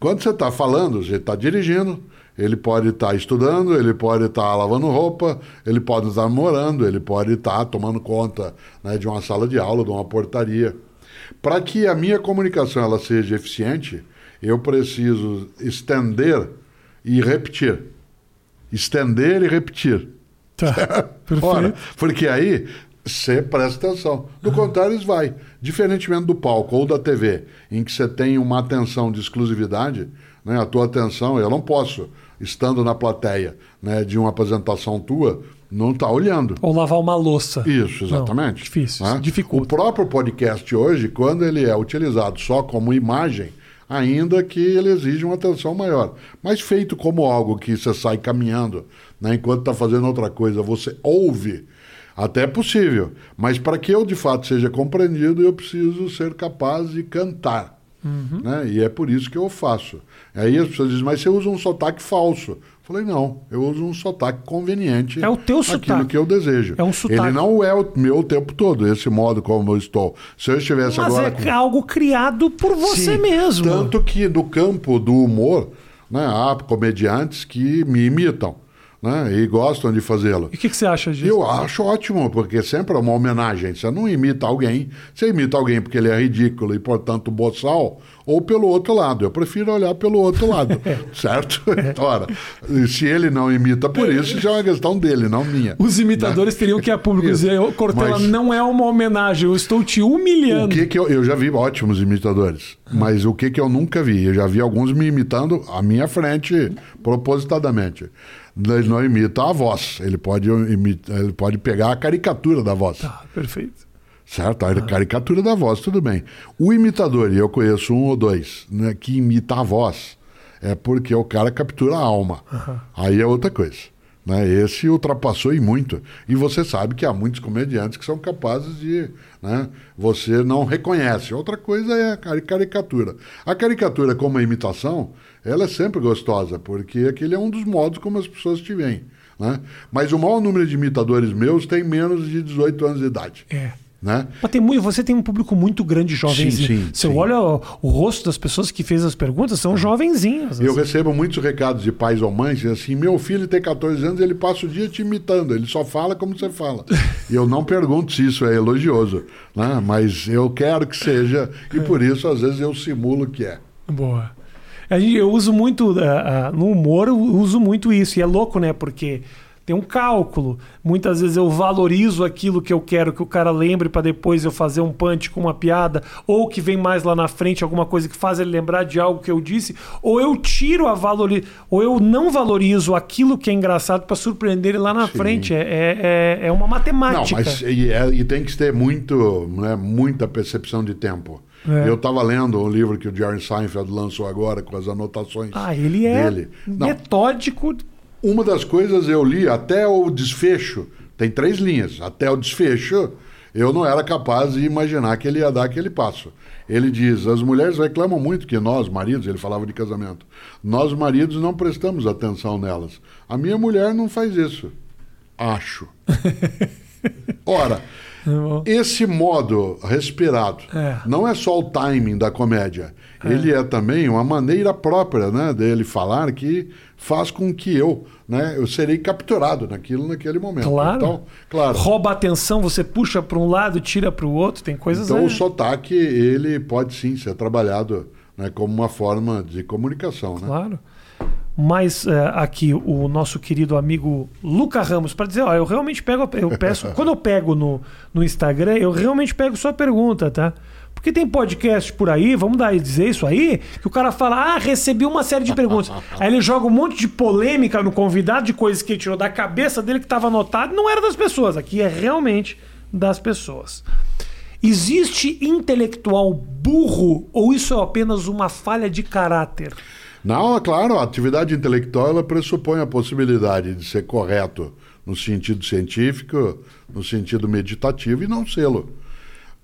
quando você está falando, você está dirigindo, ele pode estar estudando, ele pode estar lavando roupa, ele pode estar namorando, ele pode estar tomando conta né, de uma sala de aula, de uma portaria. Para que a minha comunicação ela seja eficiente, eu preciso estender e repetir. Estender e repetir. Tá. <laughs> Perfeito. Ora, porque aí você presta atenção. Do contrário, isso vai. Diferentemente do palco ou da TV, em que você tem uma atenção de exclusividade, né, a tua atenção, eu não posso estando na plateia né, de uma apresentação tua, não está olhando. Ou lavar uma louça. Isso, exatamente. Não, difícil, né? dificulta. O próprio podcast hoje, quando ele é utilizado só como imagem, ainda que ele exige uma atenção maior. Mas feito como algo que você sai caminhando, né, enquanto está fazendo outra coisa, você ouve, até é possível. Mas para que eu de fato seja compreendido, eu preciso ser capaz de cantar. Uhum. Né? E é por isso que eu faço. Aí as pessoas dizem, mas você usa um sotaque falso. Falei, não, eu uso um sotaque conveniente. É o teu sotaque. Aquilo que eu desejo. É um sotaque. Ele não é o meu o tempo todo, esse modo como eu estou. Se eu estivesse Mas agora. é com- algo criado por você Sim, mesmo. Tanto que no campo do humor, né, há comediantes que me imitam né, e gostam de fazê-lo. E o que, que você acha disso? Eu acho ótimo, porque sempre é uma homenagem. Você não imita alguém, você imita alguém porque ele é ridículo e, portanto, boçal, ou pelo outro lado. Eu prefiro olhar pelo outro lado, <laughs> certo? Ora, se ele não imita por isso, já é uma questão dele, não minha. Os imitadores teriam que ir a público Isso. dizer, "Ô, Cortella, Mas- não é uma homenagem, eu estou te O humilhando. que que eu, eu já vi ótimos imitadores, mas o que que eu nunca vi? Eu já vi alguns me imitando à minha frente, propositadamente. Ele não imita a voz, ele pode, imita, ele pode pegar a caricatura da voz. Tá, perfeito. Certo? A caricatura da voz, tudo bem. O imitador, e eu conheço um ou dois, né, que imita a voz, é porque o cara captura a alma. Aí é outra coisa. Né? Esse ultrapassou e muito. E você sabe que há muitos comediantes que são capazes de. Né? Você não reconhece. Outra coisa é a cari- caricatura. A caricatura, como a imitação, ela é sempre gostosa, porque aquele é um dos modos como as pessoas te veem. Né? Mas o maior número de imitadores meus tem menos de 18 anos de idade. É. Né? Mas tem muito, você tem um público muito grande de jovenzinhos. Sim, sim, você sim. olha o, o rosto das pessoas que fez as perguntas, são jovenzinhos. Eu assim. recebo muitos recados de pais ou mães assim: meu filho tem 14 anos, ele passa o dia te imitando, ele só fala como você fala. <laughs> E eu não pergunto se isso é elogioso, né? mas eu quero que seja, e por isso às vezes eu simulo que é. Boa. Eu uso muito, ah, ah, no humor, eu uso muito isso. E é louco, né? Porque tem um cálculo. Muitas vezes eu valorizo aquilo que eu quero que o cara lembre para depois eu fazer um punch com uma piada, ou que vem mais lá na frente alguma coisa que faz ele lembrar de algo que eu disse, ou eu tiro a valori... ou eu não valorizo aquilo que é engraçado para surpreender ele lá na Sim. frente. É, é, é- é uma Não, matemática. mas e, é- e tem que ter muito, né, muita percepção de tempo. É. Eu estava lendo um livro que o Jerry Seinfeld lançou agora com as anotações Ah, ele é dele. Não, metódico. Uma das coisas eu li até o desfecho, tem três linhas, até o desfecho, eu não era capaz de imaginar que ele ia dar aquele passo. Ele diz: as mulheres reclamam muito que nós, maridos, ele falava de casamento, nós, maridos, não prestamos atenção nelas. A minha mulher não faz isso. Acho. <laughs> Ora, esse modo respirado É. não é só o timing da comédia. Ele é também uma maneira própria né, dele falar que faz com que eu, né, eu serei capturado naquilo naquele momento. Claro. Então, claro. Rouba atenção, você puxa para um lado, tira para o outro, tem coisas. Então o sotaque ele pode sim ser trabalhado né, como uma forma de comunicação. Né? Claro. Mas é, aqui o nosso querido amigo Luca Ramos, para dizer, ó, eu realmente pego, eu peço, <laughs> quando eu pego no, no Instagram, eu realmente pego sua pergunta, tá? Porque tem podcast por aí, vamos dar dizer isso aí, que o cara fala, ah, recebi uma série de perguntas. <laughs> aí ele joga um monte de polêmica no convidado, de coisas que ele tirou da cabeça dele que estava anotado, não era das pessoas, aqui é realmente das pessoas. Existe intelectual burro ou isso é apenas uma falha de caráter? Não, é claro, a atividade intelectual ela pressupõe a possibilidade de ser correto no sentido científico, no sentido meditativo e não sê-lo.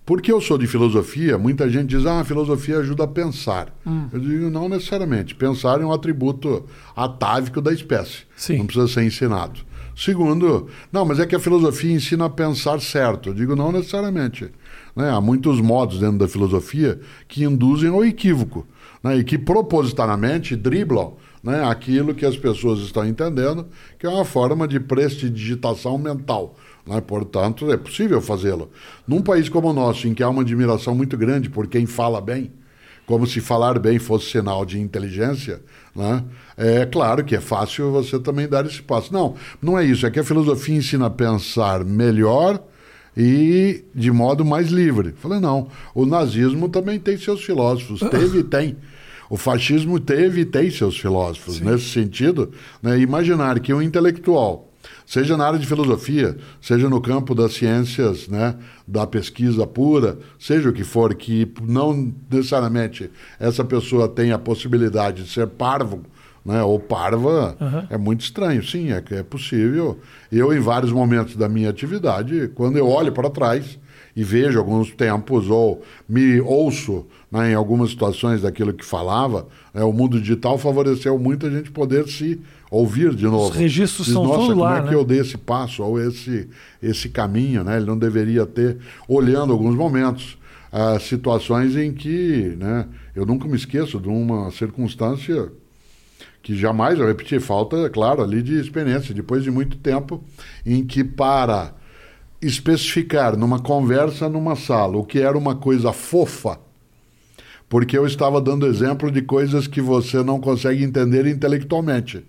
Porque eu sou de filosofia, muita gente diz, ah, a filosofia ajuda a pensar. Eu digo, não necessariamente. Pensar é um atributo atávico da espécie. Sim. Não precisa ser ensinado. Segundo, não, mas é que a filosofia ensina a pensar certo. Eu digo, não necessariamente. Né? Há muitos modos dentro da filosofia que induzem ao equívoco né? e que propositadamente driblam né? aquilo que as pessoas estão entendendo, que é uma forma de prestidigitação mental. Né? Portanto, é possível fazê-lo. Num país como o nosso, em que há uma admiração muito grande por quem fala bem, como se falar bem fosse sinal de inteligência, né? é claro que é fácil você também dar esse passo. Não, não é isso. É que a filosofia ensina a pensar melhor e de modo mais livre. Falei, não, o nazismo também tem seus filósofos, teve e tem. O fascismo teve e tem seus filósofos. Nesse sentido, né, imaginar que um intelectual, seja na área de filosofia, seja no campo das ciências, né, da pesquisa pura, seja o que for, que não necessariamente essa pessoa tem a possibilidade de ser parvo, né, ou parva, é muito estranho. Sim, é, é possível. Eu, em vários momentos da minha atividade, quando eu olho para trás e vejo alguns tempos ou me ouço né, em algumas situações daquilo que falava, né, o mundo digital favoreceu muito a gente poder se ouvir de novo. Os registros Diz, são Nossa, como lá, é que né?" eu dei esse passo ou esse, esse caminho, né? Ele não deveria ter, olhando alguns momentos, ah, situações em que, né? Eu nunca me esqueço de uma circunstância que jamais eu repeti, falta, claro, ali de experiência, depois de muito tempo, em que para especificar numa conversa numa sala o que era uma coisa fofa, porque eu estava dando exemplo de coisas que você não consegue entender intelectualmente.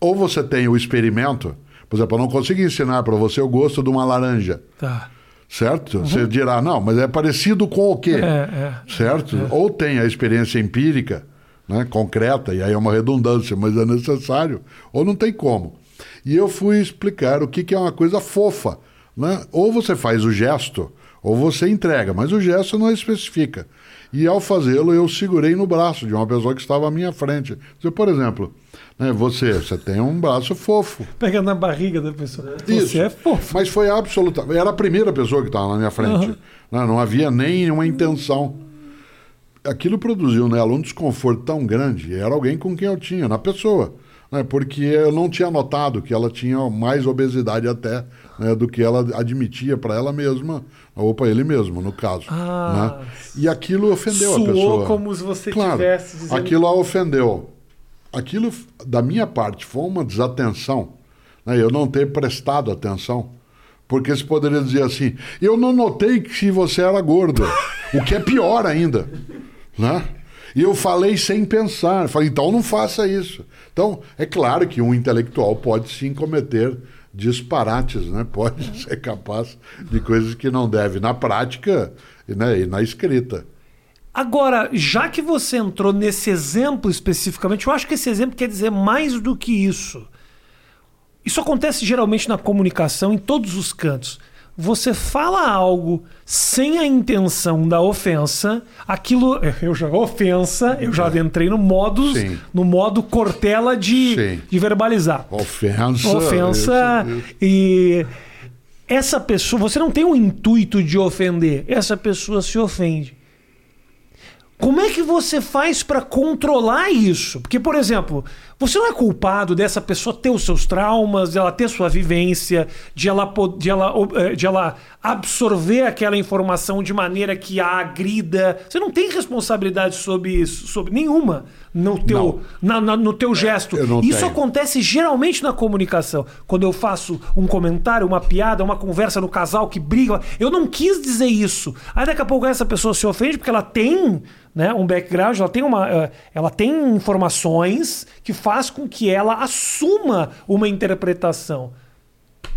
Ou você tem o experimento, por exemplo, eu não consigo ensinar para você o gosto de uma laranja, Tá. certo? Você dirá, não, mas é parecido com o quê? É, é. certo? Ou tem a experiência empírica, né, concreta, e aí é uma redundância, mas é necessário, ou não tem como. E eu fui explicar o que, que é uma coisa fofa. Né? Ou você faz o gesto, ou você entrega, mas o gesto não especifica. E ao fazê-lo, eu segurei no braço de uma pessoa que estava à minha frente. Por exemplo, né, você, você tem um braço fofo. Pega na barriga da pessoa. Isso. Você é fofo. Mas foi absoluta. Era a primeira pessoa que estava na minha frente. Uhum. Não, não havia nenhuma intenção. Aquilo produziu nela um desconforto tão grande. Era alguém com quem eu tinha, na pessoa. Né? Porque eu não tinha notado que ela tinha mais obesidade até né, do que ela admitia para ela mesma, ou para ele mesmo, no caso. Ah, né? E aquilo ofendeu a pessoa. como se você claro, tivesse dizendo- Aquilo a ofendeu. Aquilo, da minha parte, foi uma desatenção. Né? Eu não ter prestado atenção. Porque você poderia dizer assim: eu não notei que você era gordo. o que é pior ainda. Né? E eu falei sem pensar. Falei, então não faça isso. Então, é claro que um intelectual pode sim cometer disparates, né? pode <laughs> ser capaz de coisas que não deve na prática né? e na escrita. Agora, já que você entrou nesse exemplo especificamente, eu acho que esse exemplo quer dizer mais do que isso. Isso acontece geralmente na comunicação em todos os cantos. Você fala algo sem a intenção da ofensa, aquilo. Eu já ofensa, eu já entrei no modo, Sim. no modo cortela de, Sim. de verbalizar. Ofensa. ofensa isso, isso. e essa pessoa, você não tem um intuito de ofender, essa pessoa se ofende. Como é que você faz para controlar isso? Porque, por exemplo, você não é culpado dessa pessoa ter os seus traumas, de ela ter sua vivência, de ela, de ela, eh, de ela absorver aquela informação de maneira que a agrida. Você não tem responsabilidade sobre isso, sobre nenhuma no teu, na- na- no teu gesto. eu não Isso tenho. acontece geralmente na comunicação. Quando eu faço um comentário, uma piada, uma conversa no casal que briga, eu não quis dizer isso. Aí daqui a pouco essa pessoa se ofende porque ela tem né, um background, ela tem, uma, eh, ela tem informações que faz com que ela assuma uma interpretação.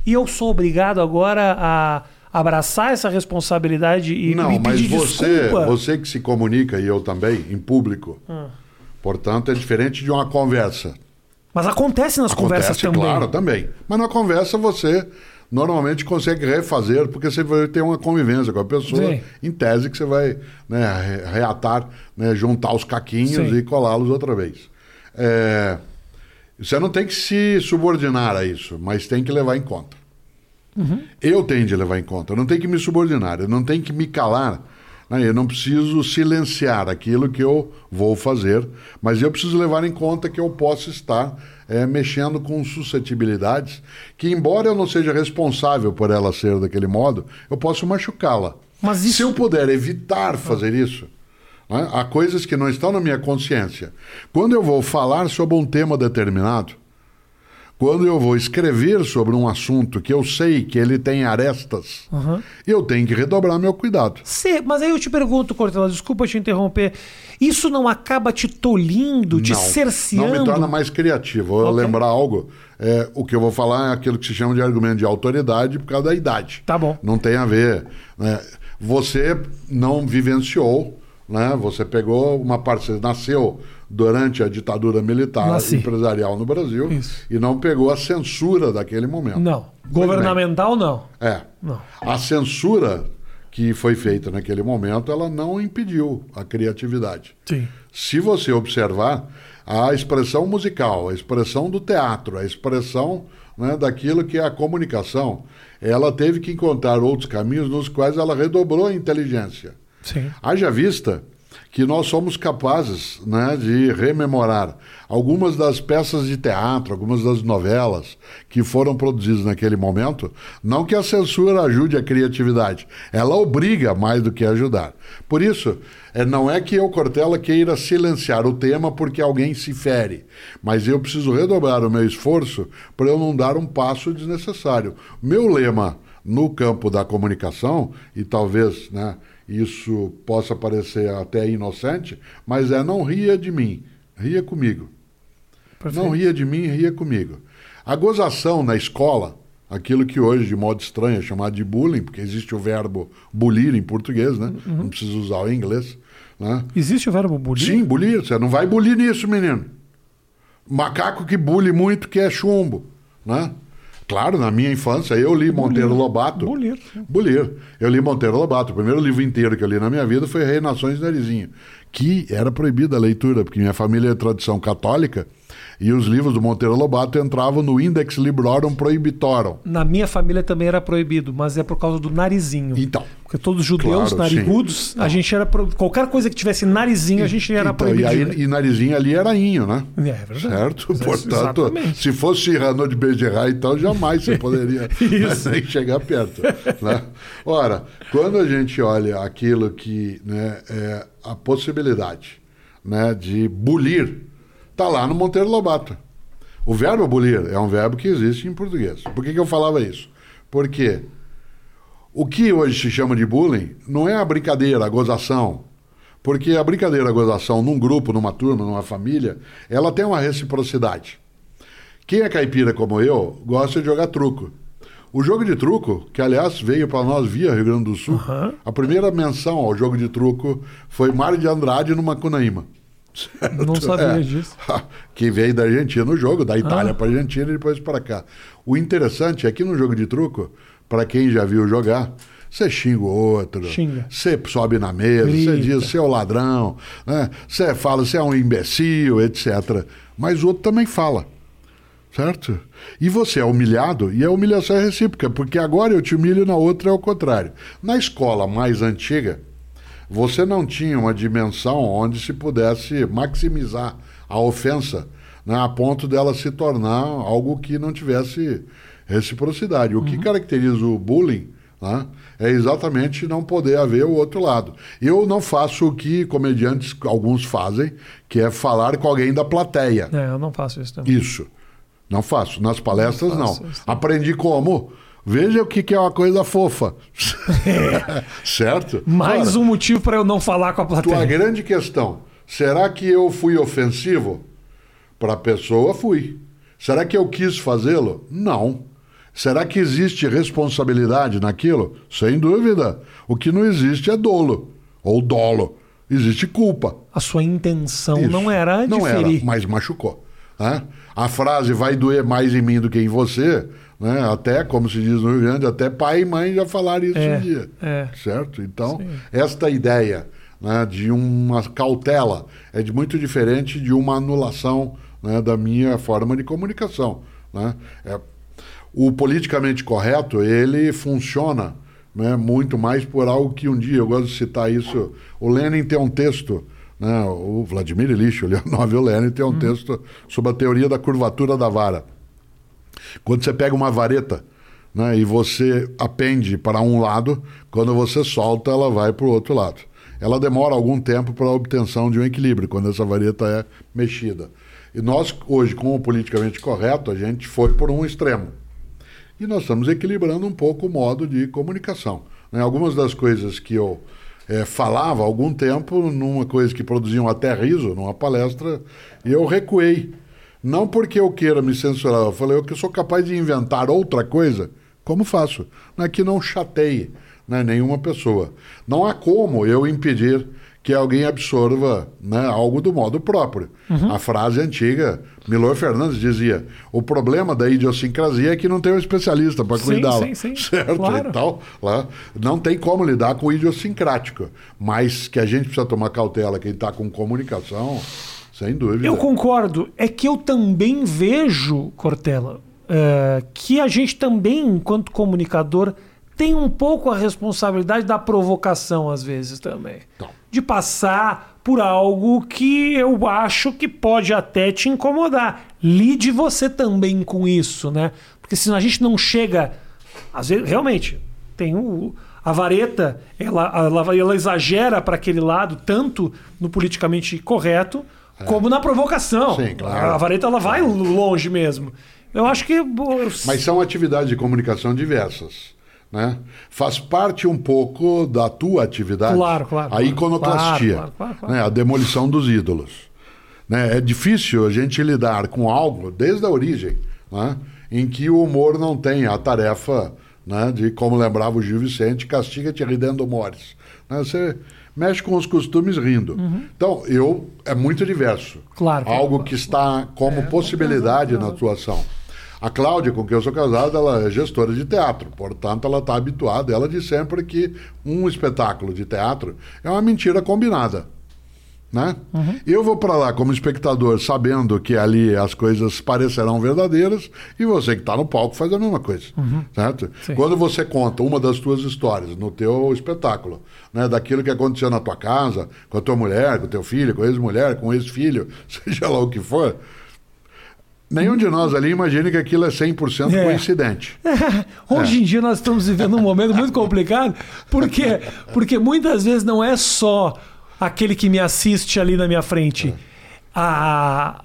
E eu sou obrigado agora a abraçar essa responsabilidade e Não, me mas você, desculpa. você que se comunica, e eu também, em público. Ah. Portanto, é diferente de uma conversa. Mas acontece nas conversas Acontece, também. claro, também. Mas na conversa você normalmente consegue refazer, porque você vai ter uma convivência com a pessoa, Sim. em tese que você vai né, re- reatar, né, juntar os caquinhos Sim. e colá-los outra vez. É, você não tem que se subordinar a isso, mas tem que levar em conta. Eu tenho de levar em conta, eu não tenho que me subordinar, eu não tenho que me calar, né, eu não preciso silenciar aquilo que eu vou fazer, mas eu preciso levar em conta que eu posso estar eh, mexendo com suscetibilidades que, embora eu não seja responsável por ela ser daquele modo, eu posso machucá-la. Mas isso- Se eu puder evitar fazer isso, né, há coisas que não estão na minha consciência. Quando eu vou falar sobre um tema determinado, quando eu vou escrever sobre um assunto que eu sei que ele tem arestas, Uhum. eu tenho que redobrar meu cuidado. Cê- mas aí eu te pergunto, Cortella, desculpa te interromper. Isso não acaba te tolindo, te não, cerceando? não me torna mais criativo. Eu Ok. lembrar algo, é, o que eu vou falar é aquilo que se chama de argumento de autoridade por causa da idade. Tá bom. Não tem a ver. né? Você não vivenciou né? Você pegou uma parceria, nasceu durante a ditadura militar Nasci. empresarial no Brasil Isso. e não pegou a censura daquele momento. Não. Pois Governamental, não. É. Não. A censura que foi feita naquele momento, ela não impediu a criatividade. Sim. Se você observar a expressão musical, a expressão do teatro, a expressão né, daquilo que é a comunicação, ela teve que encontrar outros caminhos nos quais ela redobrou a inteligência. Sim. Haja vista que nós somos capazes né, de rememorar algumas das peças de teatro, algumas das novelas que foram produzidas naquele momento. Não que a censura ajude a criatividade, ela obriga mais do que ajudar. Por isso, é, não é que eu, Cortella, queira silenciar o tema porque alguém se fere, mas eu preciso redobrar o meu esforço para eu não dar um passo desnecessário. Meu lema no campo da comunicação, e talvez né, isso possa parecer até inocente, mas é não ria de mim, ria comigo. Perfeito. Não ria de mim, ria comigo. A gozação na escola, aquilo que hoje, de modo estranho, é chamado de bullying, porque existe o verbo bulir em português, né? Não precisa usar o inglês. Né? Existe o verbo bulir? Sim, bulir. Você não vai bulir nisso, menino. Macaco que bule muito que é chumbo, né? Claro, na minha infância eu li Monteiro Lobato. Bulir. Bulir. Eu li Monteiro Lobato. O primeiro livro inteiro que eu li na minha vida foi Rei Nações de Narizinho, que era proibida a leitura, porque minha família é tradição católica e os livros do Monteiro Lobato entravam no Index Librorum Prohibitorum. Na minha família também era proibido, mas é por causa do narizinho. Então, Porque todos os judeus Claro, narigudos, a gente era. pro- Qualquer coisa que tivesse narizinho, a gente era então, proibido. e, aí, e narizinho ali era inho, né? É verdade. Certo? Mas é Portanto, exatamente. se fosse Rano de Bergerai, então jamais você <laughs> poderia nem chegar perto. né? Ora, quando a gente olha aquilo que né, é a possibilidade né, de bulir, está lá no Monteiro Lobato. O verbo bulir é um verbo que existe em português. Por que, que eu falava isso? Porque o que hoje se chama de bullying não é a brincadeira, a gozação. Porque a brincadeira, a gozação num grupo, numa turma, numa família, ela tem uma reciprocidade. Quem é caipira como eu, gosta de jogar truco. O jogo de truco, que aliás veio para nós via Rio Grande do Sul, Aham. a primeira menção ao jogo de truco foi Mário de Andrade no Macunaíma. <laughs> Não sabia É. disso. <laughs> que veio da Argentina no jogo, da Itália Ah. para a Argentina e depois para cá. O interessante é que no jogo de truco, para quem já viu jogar, você xinga o outro, você sobe na mesa, você diz você é o ladrão, né? você fala você é um imbecil, etc. Mas o outro também fala. Certo? E você é humilhado e a humilhação é recíproca, porque agora eu te humilho na outra é o contrário. Na escola mais antiga, você não tinha uma dimensão onde se pudesse maximizar a ofensa né, a ponto dela se tornar algo que não tivesse reciprocidade. O que caracteriza o bullying né, é exatamente não poder haver o outro lado. Eu não faço o que comediantes, alguns fazem, que é falar com alguém da plateia. É, eu não faço isso também. Isso. Não faço. Nas palestras, Não não. Aprendi como. Veja o que que é uma coisa fofa. <laughs> certo? Mais Ora, um motivo para eu não falar com a Tua plateia. grande questão. Será que eu fui ofensivo? Para a pessoa, fui. Será que eu quis fazê-lo? Não. Será que existe responsabilidade naquilo? Sem dúvida. O que não existe é dolo. Ou dolo. Existe culpa. A sua intenção Isso. não era de Não ferir. era, mas machucou. né? A frase vai doer mais em mim do que em você, né? até, como se diz no Rio Grande, até pai e mãe já falaram isso É, um dia. é. Certo? Então, Sim. esta ideia né, de uma cautela é de muito diferente de uma anulação né, da minha forma de comunicação. Né? É, o politicamente correto, ele funciona né, muito mais por algo que um dia, eu gosto de citar isso, o Lenin tem um texto, né, o Vladimir Ilyich, o Leonov o Lenin tem um texto sobre a teoria da curvatura da vara. Quando você pega uma vareta né, e você apende para um lado, quando você solta, ela vai para o outro lado. Ela demora algum tempo para a obtenção de um equilíbrio, quando essa vareta é mexida. E nós, hoje, com o politicamente correto, a gente foi por um extremo. E nós estamos equilibrando um pouco o modo de comunicação. Né? Algumas das coisas que eu eh, falava há algum tempo, numa coisa que produziam até riso, numa palestra, eu recuei. Não porque eu queira me censurar, eu falei que eu sou capaz de inventar outra coisa, como faço, né? que não chateie né, nenhuma pessoa. Não há como eu impedir que alguém absorva né, algo do modo próprio. Uhum. A frase antiga, Milor Fernandes dizia: o problema da idiosincrasia é que não tem um especialista para Sim, cuidá-la. sim, sim. <laughs> Certo? Claro. Então, lá, não tem como lidar com o idiosincrático. Mas que a gente precisa tomar cautela, quem está com comunicação, sem dúvida. Eu concordo. É que eu também vejo, Cortella, é, que a gente também, enquanto comunicador, tem um pouco a responsabilidade da provocação, às vezes, também. Então. De passar por algo que eu acho que pode até te incomodar. Lide você também com isso, né? Porque senão a gente não chega. Às vezes, realmente, tem o. A vareta, ela, ela, ela exagera para aquele lado, tanto no politicamente correto, como na provocação. Sim, claro. A vareta ela vai longe mesmo. Eu acho que. Mas são atividades de comunicação diversas. Né? Faz parte um pouco da tua atividade Claro, claro, a iconoclastia, Claro, claro, claro, claro. Né? a demolição dos ídolos. Né? É difícil a gente lidar com algo desde a origem né? em que o humor não tem a tarefa né? de, como lembrava o Gil Vicente, castiga-te ridendo mores. Né? Você mexe com os costumes rindo. Então, eu é muito diverso. Uhum. Claro, claro, Algo que está como possibilidade na atuação. A Cláudia, com quem eu sou casado, ela é gestora de teatro, portanto, ela está habituada. Ela diz sempre que um espetáculo de teatro é uma mentira combinada. Né? Eu vou para lá como espectador, sabendo que ali as coisas parecerão verdadeiras, e você que está no palco faz a mesma coisa. Certo? Sim. Quando você conta uma das tuas histórias no teu espetáculo, né, daquilo que aconteceu na tua casa, com a tua mulher, com o teu filho, com a ex-mulher, com o ex-filho, <laughs> seja lá o que for, nenhum de nós ali imagina que aquilo é 100% É. coincidente. <laughs> Hoje em dia nós estamos vivendo um momento muito complicado, porque porque muitas vezes não é só aquele que me assiste ali na minha frente. A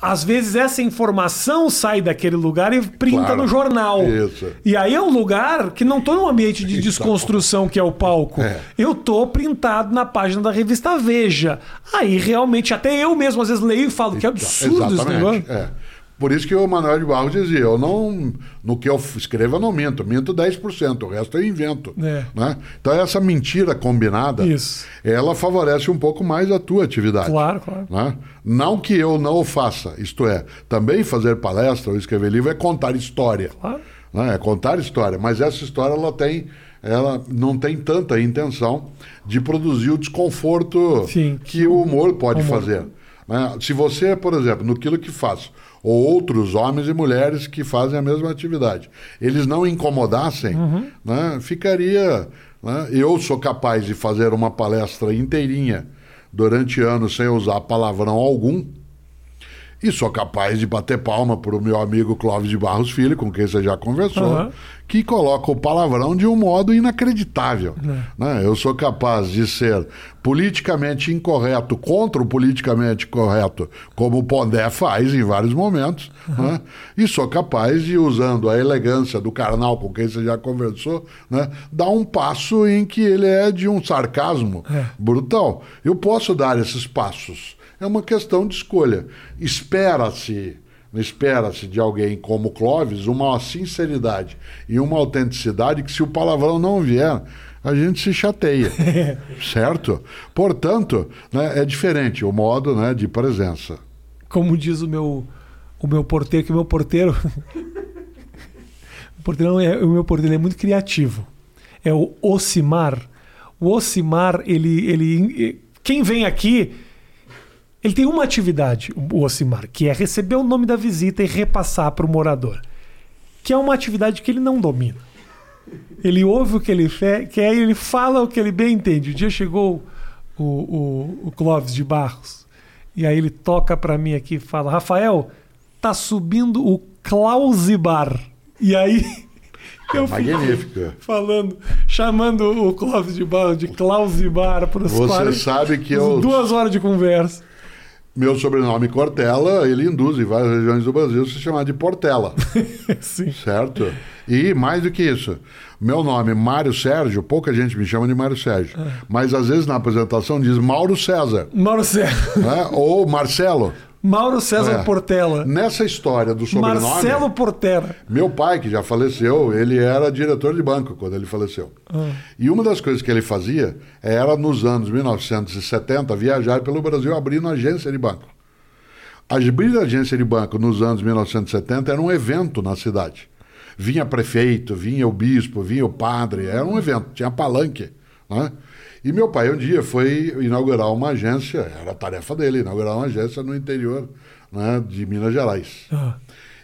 às vezes essa informação sai daquele lugar e printa Claro. no jornal. Isso. E aí é um lugar que não estou num ambiente de desconstrução que é o palco. É. Eu tô printado na página da revista Veja. Aí realmente até eu mesmo às vezes leio e falo que absurdo esse negócio. Exatamente. É. Por isso que o Manuel de Barros dizia, eu não, no que eu escrevo eu não minto, minto 10%, o resto eu invento. É. Né? Então essa mentira combinada, Isso. ela favorece um pouco mais a tua atividade. Claro, claro. né? Não que eu não o faça, isto é, também fazer palestra ou escrever livro é contar história. Claro. né? É contar história, mas essa história ela tem, ela não tem tanta intenção de produzir o desconforto Sim. que o humor pode Humor. fazer. né? Se você, por exemplo, no Quilo que Faço, ou outros homens e mulheres que fazem a mesma atividade, eles não incomodassem, Uhum. né? ficaria. né? Eu sou capaz de fazer uma palestra inteirinha durante anos sem usar palavrão algum. E sou capaz de bater palma para o meu amigo Clóvis de Barros Filho, com quem você já conversou, Aham. que coloca o palavrão de um modo inacreditável. né? Eu sou capaz de ser politicamente incorreto contra o politicamente correto, como o Pondé faz em vários momentos. né? E sou capaz de, usando a elegância do carnal com quem você já conversou, né? dar um passo em que ele é de um sarcasmo É. brutal. Eu posso dar esses passos. É uma questão de escolha. Espera-se, espera-se de alguém como Clóvis uma sinceridade e uma autenticidade que se o palavrão não vier, a gente se chateia. <laughs> certo? Portanto, né, é diferente o modo né, de presença. como diz o meu o meu porteiro, que o meu porteiro <laughs> o porteiro é, o meu porteiro é muito criativo. É o Ocimar. O Ocimar, ele ele quem vem aqui ele tem uma atividade, o Ocimar, que é receber o nome da visita e repassar para o morador. Que é uma atividade que ele não domina. Ele ouve o que ele quer e ele fala o que ele bem entende. O dia chegou o, o, o Clóvis de Barros e aí ele toca para mim aqui e fala: Rafael, tá subindo o Clausibar. E aí <laughs> eu fiquei Magnífico. falando, chamando o Clóvis de Barros de Clausibar para os Você sabe que eu- duas horas de conversa. Meu sobrenome Cortella, ele induz em várias regiões do Brasil se chamar de Portela. <laughs> Sim. Certo? E mais do que isso, meu nome Mário Sérgio, pouca gente me chama de Mário Sérgio, mas às vezes na apresentação diz Mauro César, Mauro Serra. né? ou Marcelo. Mauro César É. Portela. Nessa história do sobrenome. Marcelo Portela. Meu pai, que já faleceu, ele era diretor de banco quando ele faleceu. E uma das coisas que ele fazia era, nos anos 1970, viajar pelo Brasil abrindo agência de banco. Abrir agência de banco nos anos 1970 era um evento na cidade. Vinha prefeito, vinha o bispo, vinha o padre, era um evento, tinha palanque. Né? E meu pai um dia foi inaugurar uma agência, era a tarefa dele, inaugurar uma agência no interior né, de Minas Gerais. Ah,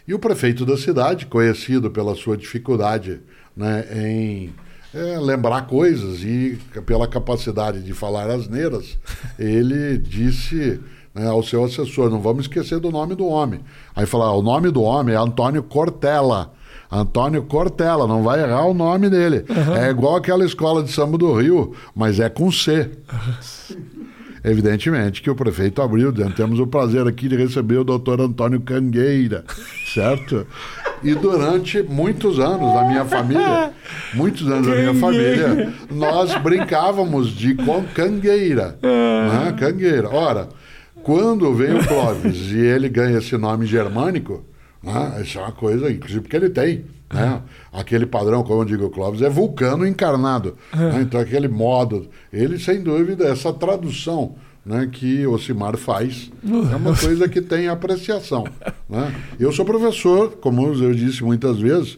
E o prefeito da cidade, conhecido pela sua dificuldade né, em é, lembrar coisas e pela capacidade de falar asneiras, <laughs> ele disse né, ao seu assessor: não vamos esquecer do nome do homem. Aí falar: o nome do homem é Antônio Cortella. Antônio Cortella, não vai errar o nome dele. É igual aquela escola de samba do Rio, mas é com C. Evidentemente que o prefeito abriu, temos o prazer aqui de receber o doutor Antônio Cangueira, certo? E durante muitos anos na minha família, muitos anos da minha família, nós brincávamos de com cangueira, né? cangueira. Ora, quando vem o Clóvis e ele ganha esse nome germânico, né? isso é uma coisa, inclusive porque ele tem, né? Aquele padrão, como eu digo, o Clóvis é vulcano encarnado. né? Então, aquele modo. Ele, sem dúvida, essa tradução né, que o Simar faz é uma coisa que tem apreciação. Né? Eu sou professor, como eu disse muitas vezes,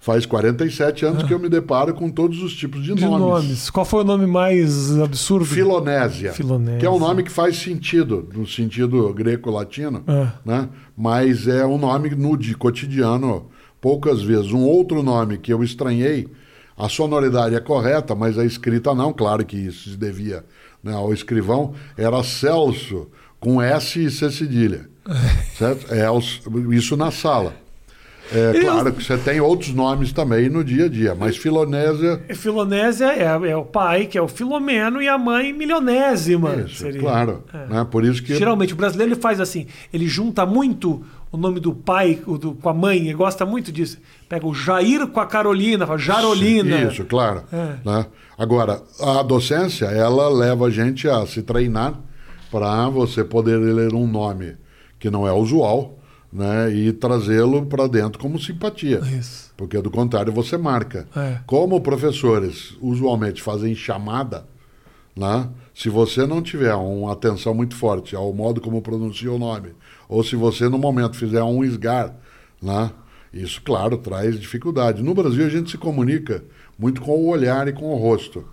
faz 47 anos que eu me deparo com todos os tipos de, de nomes. nomes. Qual foi o nome mais absurdo? Filonésia, Filonésia. que é um nome que faz sentido, no sentido greco-latino, Ah. né? mas é um nome no de cotidiano, poucas vezes. Um outro nome que eu estranhei, a sonoridade é correta, mas a escrita não, claro que isso se devia né, ao escrivão, era Celso, com S e C cedilha. <laughs> certo? É, isso na sala. É claro que você tem outros nomes também no dia a dia, mas Filonésia Filonésia é, é o pai, que é o Filomeno, e a mãe milionésima. Isso, seria. claro. É. Né? Por isso que. Geralmente o brasileiro ele faz assim, ele junta muito o nome do pai o do- com a mãe, ele gosta muito disso. Pega o Jair com a Carolina, fala Jarolina. Isso, claro. É. Né? Agora, a docência, ela leva a gente a se treinar para você poder ler um nome que não é usual né? e trazê-lo para dentro como simpatia. Isso. Porque, do contrário, você marca. É. Como professores usualmente fazem chamada, né? se você não tiver uma atenção muito forte ao modo como pronuncia o nome, ou se você no momento fizer um esgar, né? isso, claro, traz dificuldade. No Brasil, a gente se comunica muito com o olhar e com o rosto.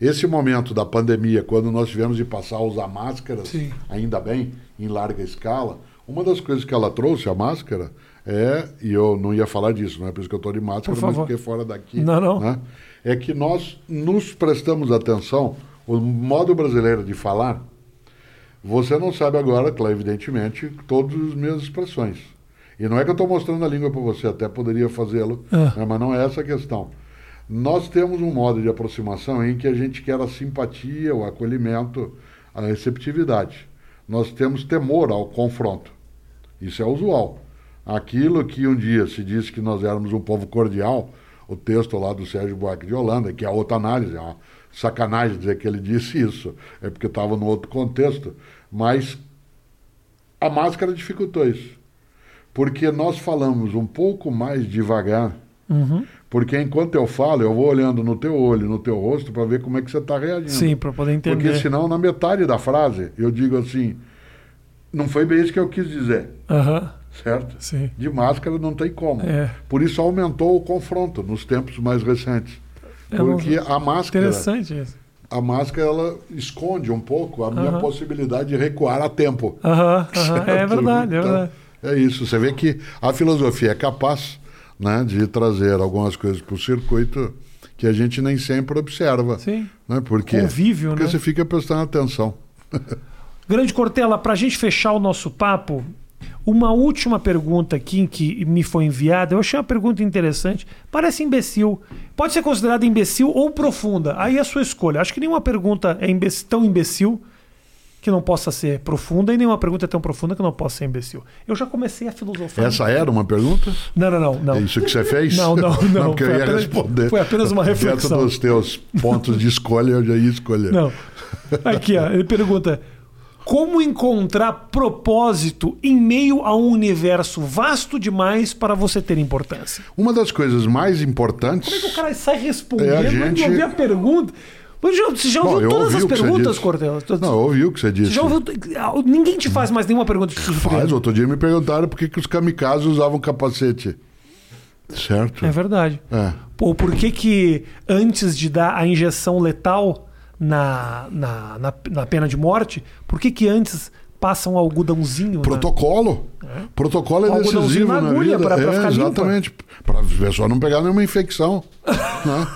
Esse momento da pandemia, quando nós tivemos de passar a usar máscaras, Sim. ainda bem, em larga escala, uma das coisas que ela trouxe, a máscara, é, e eu não ia falar disso, não é por isso que eu estou de máscara, mas fiquei fora daqui. Não, não. né? É que nós nos prestamos atenção, o modo brasileiro de falar, você não sabe agora, claro, evidentemente, todas as minhas expressões. E não é que eu estou mostrando a língua para você, até poderia fazê-lo, Ah. né, mas não é essa a questão. Nós temos um modo de aproximação em que a gente quer a simpatia, o acolhimento, a receptividade. Nós temos temor ao confronto. Isso é usual. Aquilo que um dia se disse que nós éramos um povo cordial, o texto lá do Sérgio Buarque de Holanda, que é outra análise, é uma sacanagem dizer que ele disse isso, é porque estava no outro contexto, mas a máscara dificultou isso. Porque nós falamos um pouco mais devagar, Uhum. Porque enquanto eu falo, eu vou olhando no teu olho, no teu rosto, para ver como é que você está reagindo. Sim, para poder entender. Porque senão, na metade da frase, eu digo assim, não foi bem isso que eu quis dizer, Aham, certo? sim. De máscara não tem como. É. Por isso aumentou o confronto nos tempos mais recentes. Não- Porque a máscara, Interessante isso. a máscara ela esconde um pouco a minha Aham. possibilidade de recuar a tempo. Aham, aham. É <laughs> verdade, é Então, verdade. É isso. Você vê que a filosofia é capaz né, de trazer algumas coisas para o circuito que a gente nem sempre observa. Sim. Né? Porque, Convívio, porque né? você fica prestando atenção. <laughs> Grande Cortella, para a gente fechar o nosso papo, uma última pergunta aqui que me foi enviada. Eu achei uma pergunta interessante. Parece imbecil. Pode ser considerada imbecil ou profunda. Aí é a sua escolha. Acho que nenhuma pergunta é imbe- tão imbecil que não possa ser profunda e nenhuma pergunta é tão profunda que não possa ser imbecil. Eu já comecei a filosofar. Essa era uma pergunta? Não, não, não. não. É isso que você fez? Não, não, não. <laughs> porque eu Foi ia apenas- responder. foi apenas uma reflexão. Dentro dos teus pontos de escolha, eu já ia escolher. Não. Aqui, ó, ele pergunta: Como encontrar propósito em meio a um universo vasto demais para você ter importância? Uma das coisas mais importantes. Como é que o cara sai respondendo? É, a gente- não ouvi a pergunta. Mas já- Você já Bom, ouviu todas ouvi as perguntas? Todas- Não, eu ouvi o que você disse. Você já ouviu... Ninguém te faz mais nenhuma pergunta surpreenda. outro dia me perguntaram por que, que os kamikazes usavam capacete. Certo? É verdade. É. Ou por que que antes de dar a injeção letal na, na, na, na pena de morte, por que que antes passa um algodãozinho? Protocolo. Protocolo é Um algodãozinho decisivo na na, agulha vida. pra- pra é, exatamente. Para a pessoa não pegar nenhuma infecção. <laughs> né?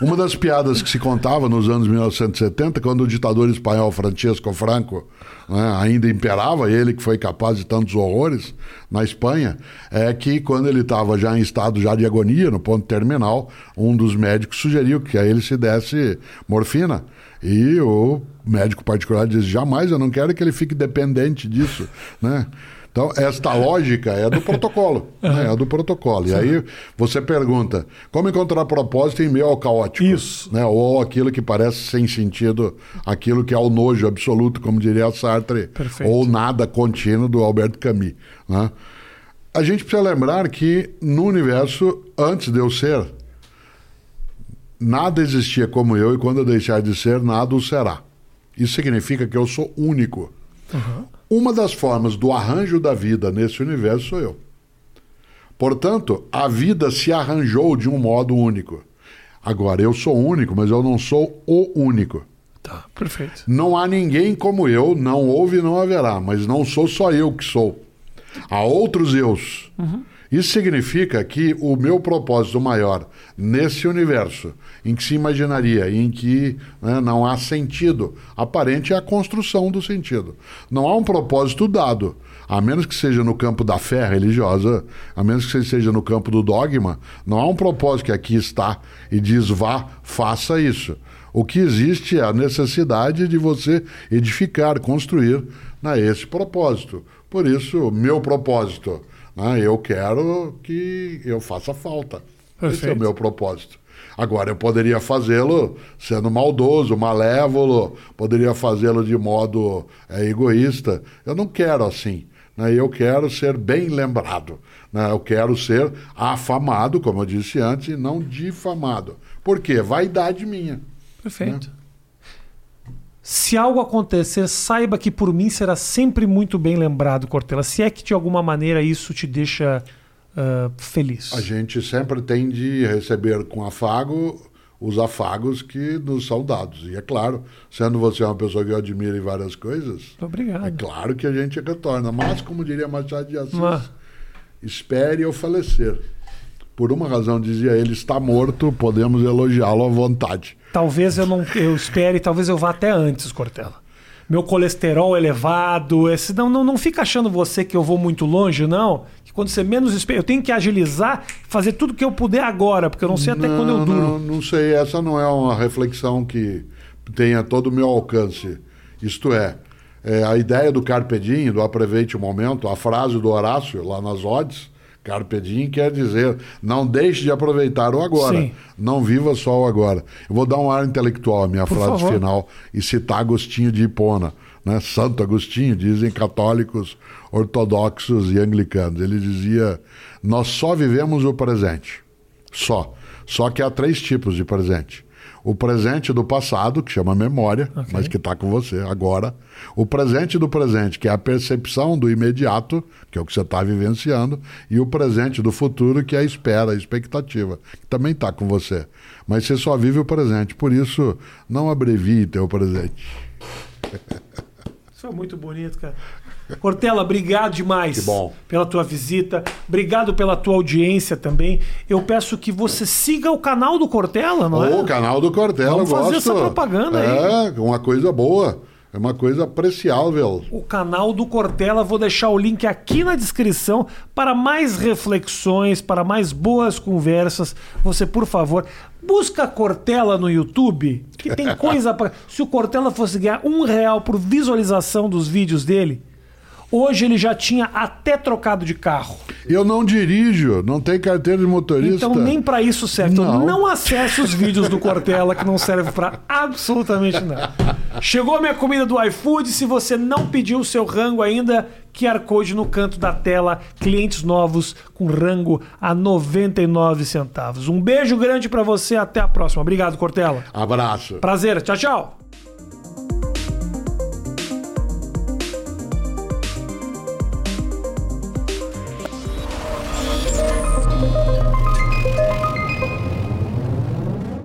Uma das piadas que se contava nos anos 1970, quando o ditador espanhol Francisco Franco né, ainda imperava, ele que foi capaz de tantos horrores na Espanha, é que quando ele estava já em estado já de agonia, no ponto terminal, um dos médicos sugeriu que a ele se desse morfina. E o médico particular disse, jamais, eu não quero que ele fique dependente disso, né? Então, esta lógica é do protocolo, <laughs> né? é do protocolo. E aí você pergunta, como encontrar propósito em meio ao caótico? Isso. Né? Ou aquilo que parece sem sentido, aquilo que é o nojo absoluto, como diria Sartre, Perfeito. ou nada contínuo do Alberto Camus. Né? A gente precisa lembrar que no universo, antes de eu ser, nada existia como eu e quando eu deixar de ser, nada o será. Isso significa que eu sou único. Uma das formas do arranjo da vida nesse universo sou eu. Portanto, a vida se arranjou de um modo único. Agora, eu sou único, mas eu não sou o único. Tá, perfeito. Não há ninguém como eu, não houve e não haverá, mas não sou só eu que sou. Há outros eus. Isso significa que o meu propósito maior nesse universo, em que se imaginaria, em que né, não há sentido aparente, é a construção do sentido. Não há um propósito dado. A menos que seja no campo da fé religiosa, a menos que seja no campo do dogma, não há um propósito que aqui está e diz vá, faça isso. O que existe é a necessidade de você edificar, construir né, esse propósito. Por isso, meu propósito, né, eu quero que eu faça falta. Esse é Perfeito. o meu propósito. Agora, eu poderia fazê-lo sendo maldoso, malévolo, poderia fazê-lo de modo é, egoísta. Eu não quero assim. né? Eu quero ser bem lembrado. né? Eu quero ser afamado, como eu disse antes, e não difamado. Por quê? Vaidade minha. Perfeito. Se algo acontecer, saiba que por mim será sempre muito bem lembrado, Cortella. Se é que de alguma maneira isso te deixa ah, feliz. A gente sempre tem de receber com afago os afagos que nos são dados. E é claro, sendo você uma pessoa que eu admiro em várias coisas, obrigado. é claro que a gente retorna. Mas, como diria Machado de Assis, espere eu falecer. Por uma razão, dizia ele, está morto, podemos elogiá-lo à vontade. Talvez eu não eu espere, talvez eu vá até antes, Cortella. Meu colesterol elevado, esse não, não, não fica achando você que eu vou muito longe, não. Que quando você menos espera, eu tenho que agilizar, fazer tudo que eu puder agora, porque eu não sei até quando eu duro. Não, não sei, essa não é uma reflexão que tenha todo o meu alcance. Isto é, é, a ideia do Carpe Diem, do aproveite o momento, a frase do Horácio lá nas odes, Carpe Diem quer dizer, não deixe de aproveitar o agora, Sim. não viva só o agora. Eu vou dar um ar intelectual à minha Por frase favor. final e citar Agostinho de Hipona, né? Santo Agostinho, dizem católicos, ortodoxos e anglicanos. Ele dizia: Nós só vivemos o presente. Só. Só que há três tipos de presente. O presente do passado, que chama memória, Ok. mas que está com você agora. O presente do presente, que é a percepção do imediato, que é o que você está vivenciando. E o presente do futuro, que é a espera, a expectativa, que também está com você. Mas você só vive o presente. Por isso, não abrevie teu presente. <laughs> Isso é muito bonito, cara. Cortella, obrigado demais pela tua visita. Obrigado pela tua audiência também. Eu peço que você siga o canal do Cortella, não é? O canal do Cortella, Vamos fazer gosto. essa propaganda aí. É, uma coisa boa. É uma coisa apreciável. o canal do Cortella. Vou deixar o link aqui na descrição para mais reflexões, para mais boas conversas. Você, por favor, busca Cortella no YouTube, que tem coisa para. <laughs> Se o Cortella fosse ganhar um real por visualização dos vídeos dele, Hoje ele já tinha até trocado de carro. Eu não dirijo, não tenho carteira de motorista. Então nem para isso serve. Então Não. não acesse os vídeos do Cortella que não servem para absolutamente nada. Chegou a minha comida do iFood. Se você não pediu o seu rango ainda, QR Code no canto da tela. Clientes novos com rango a 99 centavos. Um beijo grande para você. Até a próxima. Obrigado, Cortella. Abraço. Prazer. Tchau, tchau.